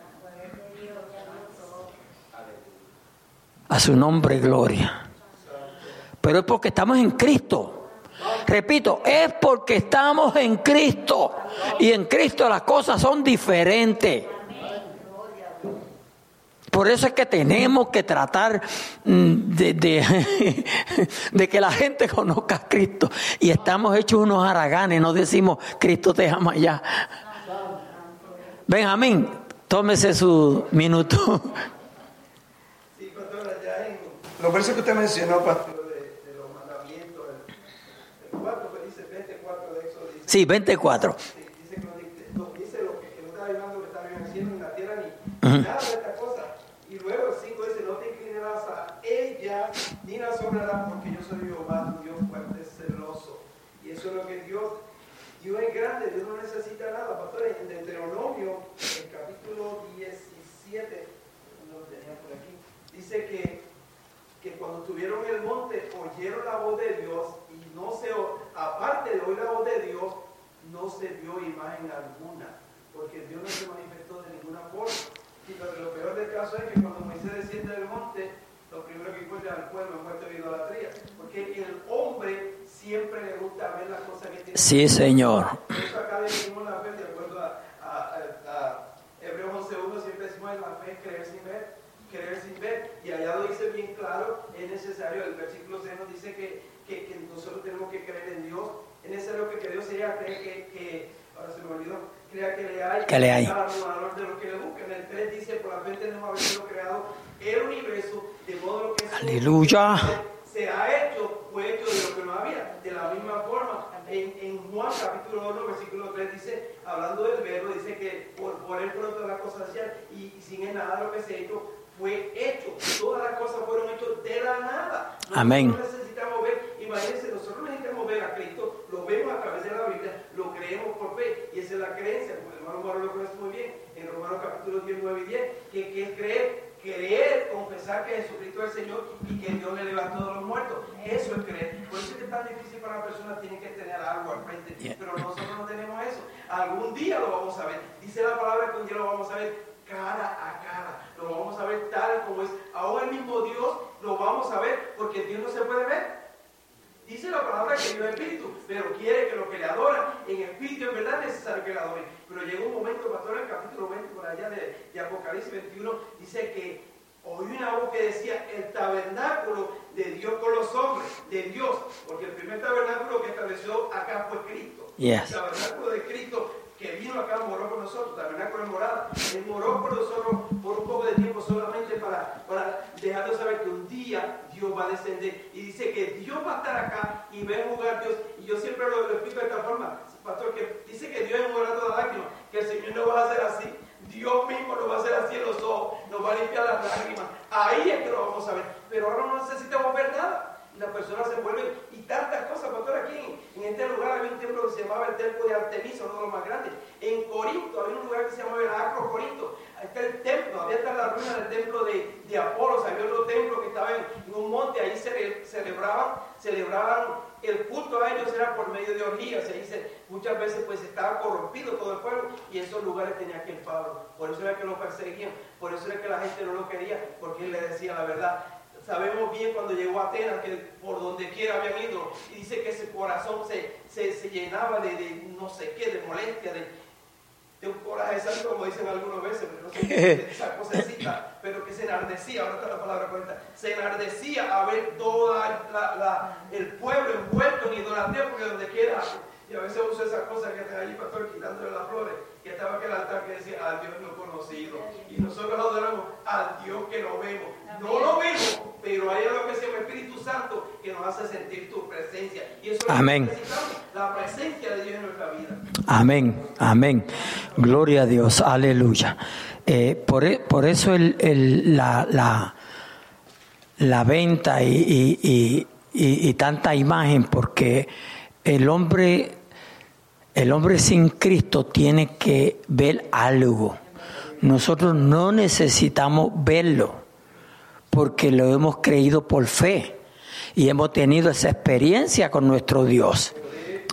A su nombre, gloria. Pero es porque estamos en Cristo. Repito, es porque estamos en Cristo. Y en Cristo las cosas son diferentes. Por eso es que tenemos que tratar mm, de, (laughs) de, que la gente conozca a Cristo. Y estamos hechos unos haraganes, no decimos Cristo te ama ya. Benjamín, tómese su minuto. Sí, pastor, allá en los versos que usted mencionó, pastor, de, los mandamientos, el, 4, que dice 24 de eso. Dice, sí, 24. Dice, dice, dice lo que, no está ayudando, que está haciendo en la tierra, ni nada ni la sobrará porque yo soy Jehová, tu Dios fuerte, celoso. Y eso es lo que Dios, Dios es grande, Dios no necesita nada. Pastor, en Deuteronomio, el capítulo 17, lo tenía por aquí, dice que, que cuando estuvieron en el monte oyeron la voz de Dios y no se, aparte de oír la voz de Dios, no se vio imagen alguna, porque Dios no se manifestó de ninguna forma. Y lo, lo peor del caso es que cuando Moisés desciende del monte, lo primero que encuentra al pueblo muerto de idolatría. Porque el hombre siempre le gusta ver las cosas que tiene. Sí, Señor. Por eso acá decimos la fe, de acuerdo a, a, a, Hebreos 11.1, siempre decimos la fe creer sin ver, creer sin ver. Y allá lo dice bien claro, es necesario, el versículo 6 nos dice que, que, que nosotros tenemos que creer en Dios. Es necesario que, que Dios sea, que, que, ahora se me olvidó, crea que le hay, que le hay. valor de lo que le busquen. El 3 dice, por la fe tenemos habido creado el universo, de modo que Aleluya. Se, ha hecho, fue hecho de lo que no había. De la misma forma, en, en Juan capítulo 1, versículo 3 dice, hablando del verbo, dice que por, por él pronto las cosas hacían y, y sin él nada lo que se ha hecho fue hecho. Todas las cosas fueron hechas de la nada. Nosotros Amén. necesitamos ver, nosotros necesitamos ver a Cristo, lo vemos a través de la Biblia, lo creemos por fe, y esa es la creencia, el hermano Mauro lo conoce muy bien, en Romanos capítulo 10, 9 y 10, que, que es creer creer, confesar que Jesucristo es el Señor y que Dios le levantó de los muertos. Eso es creer. Por eso es que es tan difícil para la persona, tiene que tener algo al frente. Pero nosotros no tenemos eso. Algún día lo vamos a ver. Dice la palabra que un día lo vamos a ver cara a cara. Lo vamos a ver tal como es. El mismo Dios lo vamos a ver porque Dios no se puede ver. Dice la palabra que Dios es espíritu, pero quiere que los que le adoran en espíritu en verdad es necesario que le adoren. Pero llegó un momento, pastor, en el capítulo 20 por allá de, de Apocalipsis 21, dice que oí una voz que decía el tabernáculo de Dios con los hombres, de Dios, porque el primer tabernáculo que estableció acá fue Cristo. Yes. El tabernáculo de Cristo que vino acá, moró con nosotros, tabernáculo de morada, él moró con nosotros por un poco de tiempo solamente para, para dejarnos saber que un día Dios va a descender. Y dice que Dios va a estar acá y va a jugar Dios. Y yo siempre lo, lo explico de esta forma, pastor, que dice que Dios es un orato de lágrimas, que el Señor no va a hacer así. Dios mismo lo va a hacer así en los ojos, nos va a limpiar las lágrimas. Ahí es que lo vamos a ver. Pero ahora no necesitamos ver nada las personas se vuelven y tantas cosas, pastor, aquí en, este lugar había un templo que se llamaba el templo de Artemisa, uno de los más grandes. En Corinto había un lugar que se llamaba el Acro Corinto. Está el templo, había está la ruina del templo de, de Apolo, había otro templo que estaba en, un monte, ahí se celebraban, celebraban el culto a ellos era por medio de orgías, se dice, muchas veces pues estaba corrompido todo el pueblo y esos lugares tenía que el Pablo, por eso era que lo perseguían, por eso era que la gente no lo quería, porque él le decía la verdad. Sabemos bien cuando llegó a Atenas que por donde quiera habían ido y dice que ese corazón se, se, llenaba de, de, no sé qué, de molestia, de, de un coraje santo, como dicen algunas veces, pero no sé (laughs) esa cosecita, pero que se enardecía, ahora está la palabra cuenta, se enardecía a ver todo el pueblo envuelto en idolatría, porque donde quiera, y a veces uso esas cosas que están allí, pastor, quitándole las flores, que estaba aquel altar que decía al Dios no conocido, y nosotros adoramos al Dios que no vemos, no lo vemos, pero hay algo que se llama Espíritu Santo que nos hace sentir tu presencia. Y eso Amén. es la presencia de Dios en nuestra vida. Amén, amén. Gloria a Dios, aleluya. Eh, por, e, por, eso el, el, la, la, la, venta y, y, y, y, tanta imagen, porque el hombre, el hombre sin Cristo tiene que ver algo. Nosotros no necesitamos verlo porque lo hemos creído por fe y hemos tenido esa experiencia con nuestro Dios.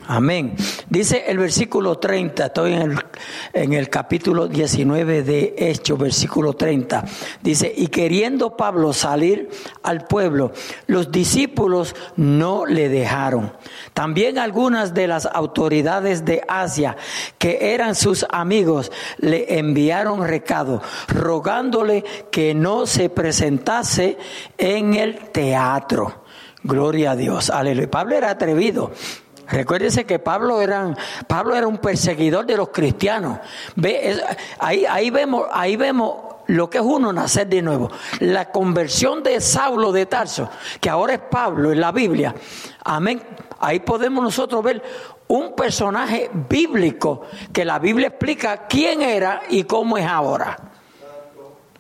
Amén. Dice el versículo 30, estoy en el, en el capítulo 19 de Hechos, versículo 30. Dice, y queriendo Pablo salir al pueblo, los discípulos no le dejaron. También algunas de las autoridades de Asia, que eran sus amigos, le enviaron recado, rogándole que no se presentase en el teatro. Gloria a Dios. Aleluya. Pablo era atrevido. Recuérdense que Pablo era, Pablo era un perseguidor de los cristianos. Ve, ahí, ahí, vemos, ahí vemos lo que es uno nacer de nuevo. La conversión de Saulo de Tarso, que ahora es Pablo en la Biblia. Amén. Ahí podemos nosotros ver un personaje bíblico que la Biblia explica quién era y cómo es ahora.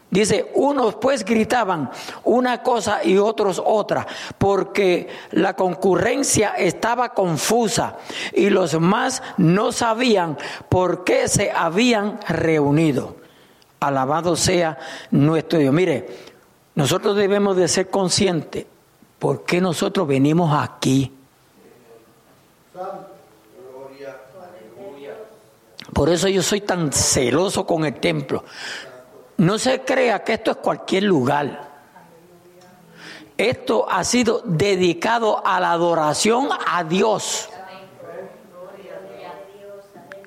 Dice, unos pues gritaban una cosa y otros otra, porque la concurrencia estaba confusa y los más no sabían por qué se habían reunido. Alabado sea nuestro Dios. Mire, nosotros debemos de ser conscientes por qué nosotros venimos aquí. Por eso yo soy tan celoso con el templo. No se crea que esto es cualquier lugar. Esto ha sido dedicado a la adoración a Dios.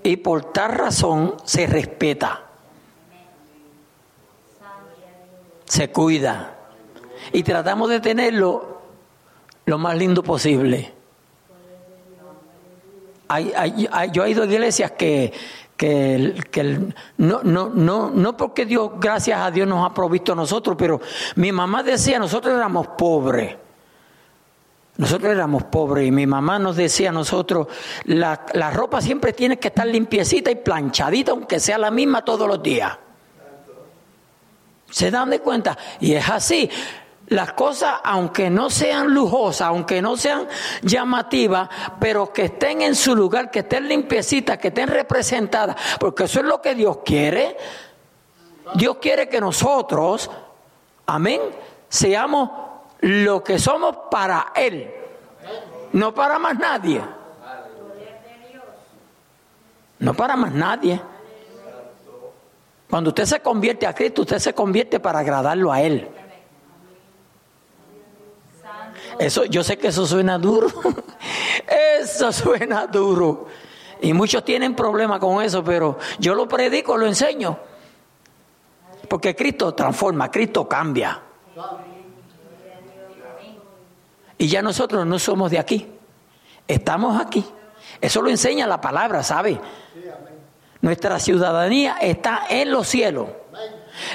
Y por tal razón se respeta. Se cuida. Y tratamos de tenerlo lo más lindo posible. yo he ido a iglesias que que, que no, no, no, no porque Dios, gracias a Dios, nos ha provisto a nosotros, pero mi mamá decía, nosotros éramos pobres. Nosotros éramos pobres y mi mamá nos decía nosotros, la, la ropa siempre tiene que estar limpiecita y planchadita, aunque sea la misma todos los días. ¿Se dan de cuenta? Y es así las cosas, aunque no sean lujosas, aunque no sean llamativas, pero que estén en su lugar, que estén limpiecitas, que estén representadas, porque eso es lo que Dios quiere. Dios quiere que nosotros, amén, seamos lo que somos para Él, no para más nadie. No para más nadie. Cuando usted se convierte a Cristo, usted se convierte para agradarlo a Él. Eso, yo sé que eso suena duro. (laughs) eso suena duro. Y muchos tienen problemas con eso, pero yo lo predico, lo enseño. Porque Cristo transforma, Cristo cambia. Y ya nosotros no somos de aquí. Estamos aquí. Eso lo enseña la palabra, ¿sabe? Nuestra ciudadanía está en los cielos.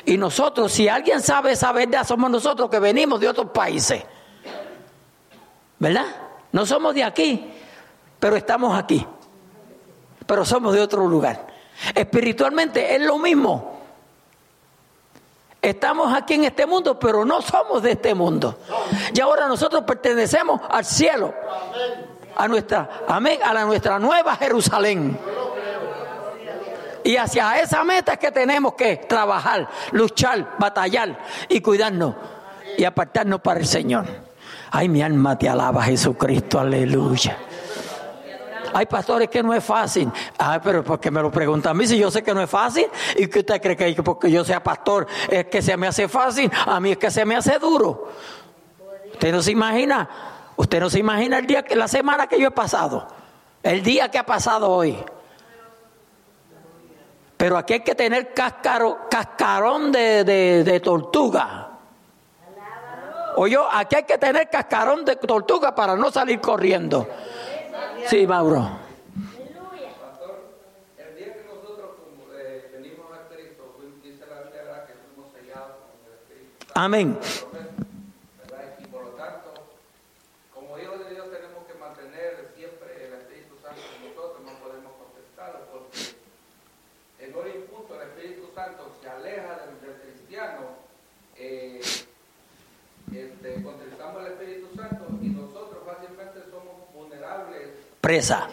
Y nosotros, si alguien sabe esa verdad, somos nosotros que venimos de otros países. ¿Verdad? No somos de aquí, pero estamos aquí. Pero somos de otro lugar. Espiritualmente es lo mismo. Estamos aquí en este mundo, pero no somos de este mundo. Y ahora nosotros pertenecemos al cielo. A nuestra, amén, a la nuestra nueva Jerusalén. Y hacia esa meta es que tenemos que trabajar, luchar, batallar y cuidarnos y apartarnos para el Señor. Ay, mi alma te alaba, Jesucristo, aleluya. Hay pastores que no es fácil. Ay, pero porque me lo preguntan a mí si yo sé que no es fácil. ¿Y que usted cree que porque yo sea pastor es que se me hace fácil? A mí es que se me hace duro. Usted no se imagina. Usted no se imagina el día que la semana que yo he pasado. El día que ha pasado hoy. Pero aquí hay que tener cascaro, cascarón de, de tortuga. Oye, aquí hay que tener cascarón de tortuga para no salir corriendo. Sí, Mauro. El día que nosotros como, eh, venimos a Cristo, dice la Biblia ¿verdad? que fuimos sellados con el Espíritu Santo, Amén. ¿verdad? Y por lo tanto, como hijos de Dios tenemos que mantener siempre el Espíritu Santo con nosotros, no podemos contestarlo, porque en un punto el Espíritu Santo se aleja del, del cristiano, eh, este, contristamos al Espíritu Santo y nosotros fácilmente somos vulnerables Presa.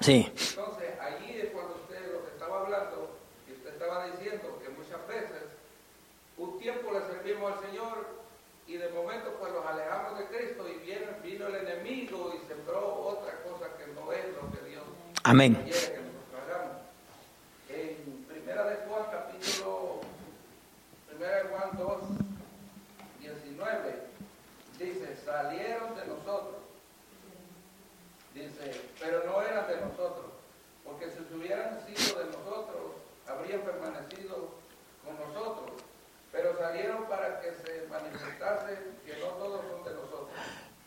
Sí. Entonces, allí es cuando usted lo que estaba hablando, y usted estaba diciendo que muchas veces un tiempo le servimos al Señor y de momento pues los alejamos de Cristo y viene, vino el enemigo y sembró otra cosa que no es lo que Dios Amén. quiere que nosotros hagamos. En Primera de Juan, capítulo, Primera de Juan 2, 19, dice, salieron de nosotros. Dice, pero no eran de nosotros, porque si hubieran sido de nosotros, habrían permanecido con nosotros. Pero salieron para que se manifestase que no todos son de nosotros.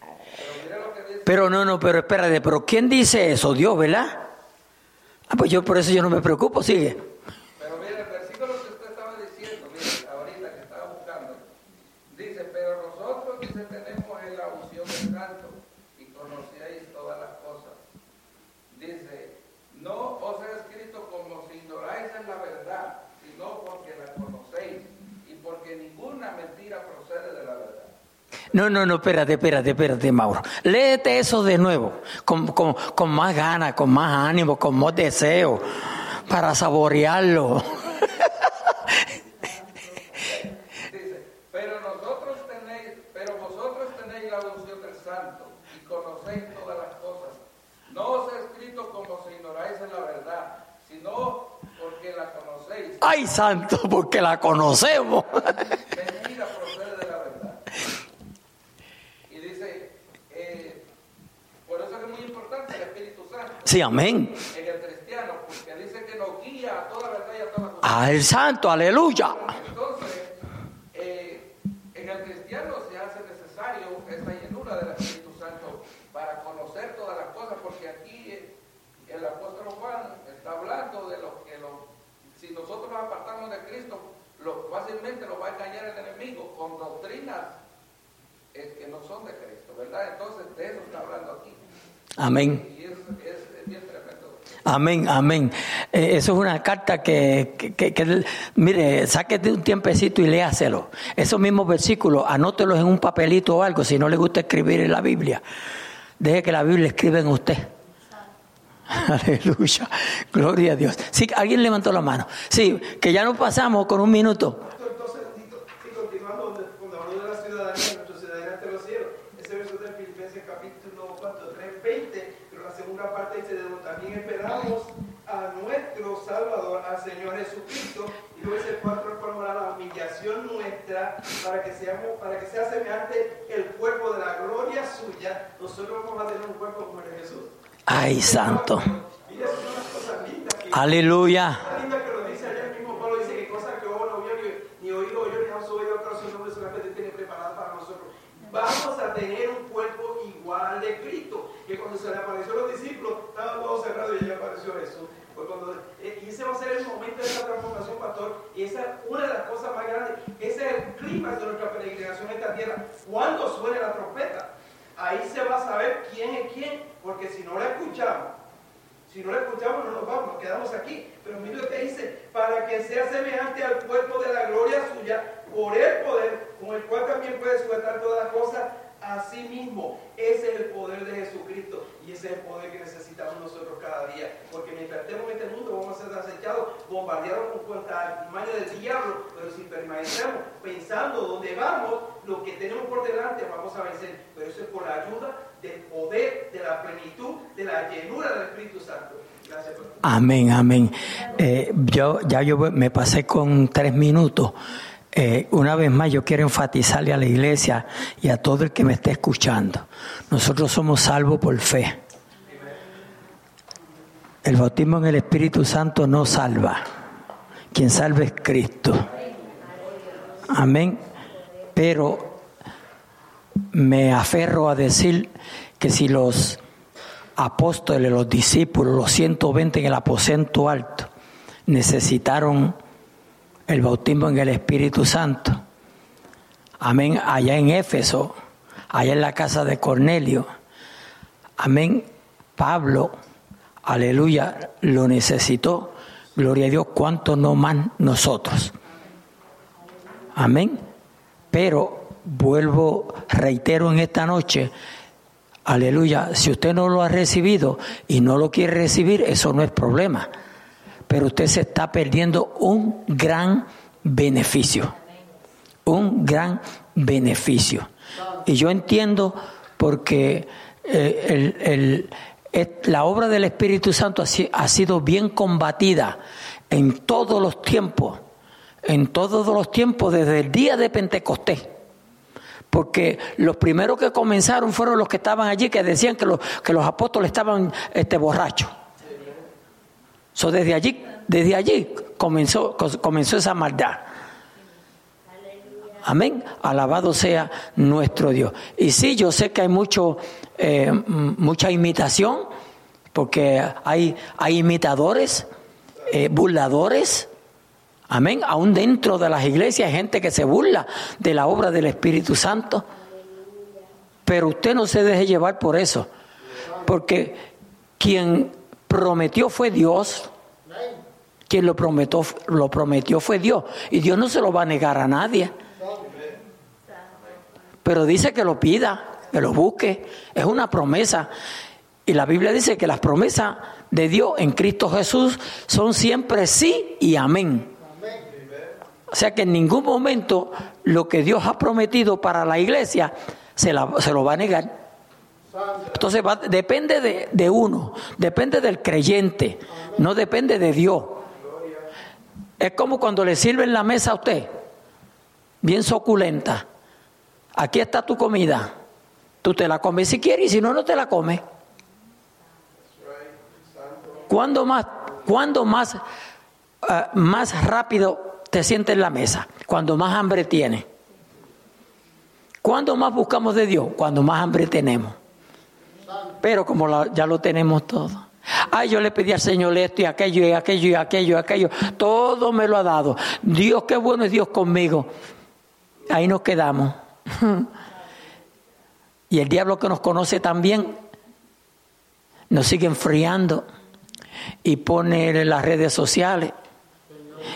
Pero mire lo que dice. Pero no, no, pero espérate, pero ¿quién dice eso? Dios, ¿verdad? Ah, pues yo por eso yo no me preocupo, sigue. Pero mire, el versículo que usted estaba diciendo, mire, ahorita que estaba buscando, dice, pero nosotros, dice, tenemos en la unción del santo y conocíais todas las cosas. Dice, no os he escrito como si ignoráis en la verdad, sino porque la conocéis y porque ninguna mentira procede de la verdad. No, no, no, espérate, espérate, espérate, Mauro. Léete eso de nuevo, con, con, con más ganas, con más ánimo, con más deseo, para saborearlo. Dice, (laughs) pero nosotros tenéis, pero vosotros tenéis la unción del santo y conocéis todas las cosas. No os he escrito como si ignoráis en la verdad, sino porque la conocéis. Ay, santo, porque la conocemos. Mentira procede de la verdad. Y dice, eh, por eso es muy importante el Espíritu Santo Sí, amén. en el cristiano, porque dice que nos guía a toda verdad y a toda justicia. Al santo, aleluya. Entonces, eh, en el cristiano se hace necesario esta llenura del Espíritu Santo para conocer todas las cosas, porque aquí eh, el apóstol Juan está hablando de lo que lo, si nosotros nos apartamos de Cristo, lo, fácilmente nos va a engañar el enemigo con doctrinas eh, que no son de Cristo, ¿verdad? Entonces, de eso está hablando aquí. Amén. Y es, es, es bien tremendo. Amén, amén. Eh, eso es una carta que, mire, sáquete un tiempecito y léaselo. Esos mismos versículos, anótelos en un papelito o algo, si no le gusta escribir en la Biblia. Deje que la Biblia escriba en usted. (laughs) Aleluya. Gloria a Dios. Sí, alguien levantó la mano. Sí, que ya nos pasamos con un minuto. Dos segunda parte dice, de donde también esperamos a nuestro Salvador, al Señor Jesucristo, y luego el 4 formará la humillación nuestra para que seamos, para que sea semejante el cuerpo de la gloria suya, nosotros vamos a tener un cuerpo como el de Jesús. Ay, santo. Aleluya. Está linda que lo dice allá el mismo Pablo, dice que cosas que ojo no vio ni, ni oído yo ni han subido al corazón no solamente tiene preparada para nosotros. Vamos a tener un cuerpo igual al de Cristo, que cuando se le apareció a los discípulos, estaban todos cerrados y allí apareció Jesús. Pues cuando, eh, y ese va a ser el momento de esa transformación, pastor, y esa es una de las cosas más grandes. Ese es el clima de nuestra peregrinación en esta tierra. Cuando suene la trompeta, ahí se va a saber quién es quién, porque si no la escuchamos, si no la escuchamos, no nos vamos, nos quedamos aquí. Pero mira lo dice, para que sea semejante al cuerpo de la gloria suya, por el poder, con el cual también puede sujetar todas las cosas a sí mismo. Ese es el poder de Jesucristo y ese es el poder que necesitamos nosotros cada día. Porque mientras estemos en este mundo, bombardeados con cuanta artimaña del diablo, pero si permanecemos pensando dónde vamos, lo que tenemos por delante vamos a vencer. Pero eso es por la ayuda del poder, de la plenitud, de la llenura del Espíritu Santo. Gracias. Amén, amén. Eh, yo ya yo me pasé con tres minutos. Eh, una vez más, yo quiero enfatizarle a la iglesia y a todo el que me esté escuchando. Nosotros somos salvos por fe. El bautismo en el Espíritu Santo no salva. Quien salva es Cristo. Amén. Pero me aferro a decir que si los apóstoles, los discípulos, los 120 en el aposento alto, necesitaron el bautismo en el Espíritu Santo. Amén. Allá en Éfeso, allá en la casa de Cornelio. Amén. Pablo, aleluya, lo necesitó. Gloria a Dios, cuánto no más nosotros. Amén. Pero vuelvo, reitero en esta noche, aleluya, si usted no lo ha recibido y no lo quiere recibir, eso no es problema. Pero usted se está perdiendo un gran beneficio. Un gran beneficio. Y yo entiendo porque eh, la obra del Espíritu Santo ha sido bien combatida en todos los tiempos, en todos los tiempos desde el día de Pentecostés porque los primeros que comenzaron fueron los que estaban allí que decían que los, que los apóstoles estaban este, borrachos. So, desde allí, desde allí comenzó, comenzó esa maldad. Amén. Alabado sea nuestro Dios. Y sí, yo sé que hay mucho, eh, mucha imitación, porque hay, hay imitadores, eh, burladores. Amén. Aún dentro de las iglesias hay gente que se burla de la obra del Espíritu Santo. Pero usted no se deje llevar por eso. Porque quien prometió fue Dios. Quien lo prometió, lo prometió fue Dios. Y Dios no se lo va a negar a nadie. Pero dice que lo pida, que lo busque. Es una promesa. Y la Biblia dice que las promesas de Dios en Cristo Jesús son siempre sí y amén. O sea que en ningún momento lo que Dios ha prometido para la iglesia se, la, se lo va a negar. Entonces depende de, uno, depende del creyente, no depende de Dios. Es como cuando le sirven la mesa a usted, bien suculenta. Aquí está tu comida. Tú te la comes si quieres y si no, no te la comes. ¿Cuándo más, cuándo más, uh, más rápido te sientes en la mesa? Cuando más hambre tienes. ¿Cuándo más buscamos de Dios? Cuando más hambre tenemos. Pero como ya lo tenemos todo. Ay, yo le pedí al Señor esto y aquello y aquello y aquello y aquello. Todo me lo ha dado. Dios, qué bueno es Dios conmigo. Ahí nos quedamos. (laughs) Y el diablo que nos conoce también nos sigue enfriando y pone en las redes sociales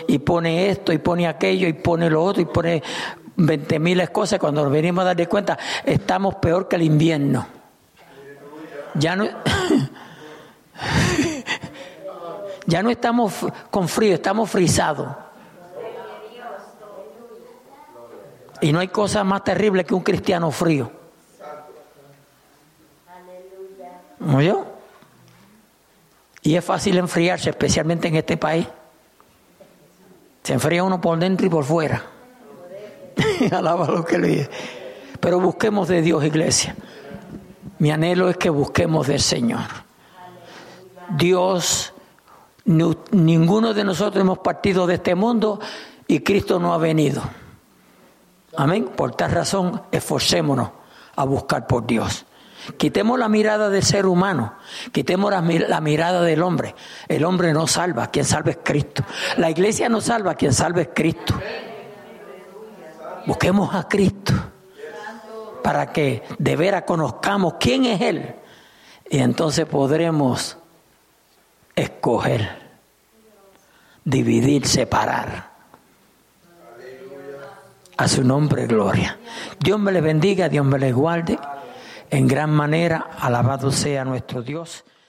y pone esto y pone aquello y pone lo otro y pone veinte miles cosas. Cuando nos venimos a dar de cuenta, estamos peor que el invierno. Ya no, (coughs) ya no estamos con frío, estamos frisados. Y no hay cosa más terrible que un cristiano frío. ¿Oyó? Y es fácil enfriarse, especialmente en este país. Se enfría uno por dentro y por fuera. (laughs) Alaba lo que le dice. Pero busquemos de Dios, iglesia. Mi anhelo es que busquemos del Señor. Dios, ninguno de nosotros hemos partido de este mundo y Cristo no ha venido. Amén. Por tal razón, esforcémonos a buscar por Dios. Quitemos la mirada del ser humano, quitemos la, la, mirada del hombre. El hombre no salva, quien salva es Cristo. La iglesia no salva, quien salva es Cristo. Busquemos a Cristo para que de veras conozcamos quién es Él y entonces podremos escoger, dividir, separar. A su nombre, gloria. Dios me le bendiga, Dios me le guarde. En gran manera, alabado sea nuestro Dios.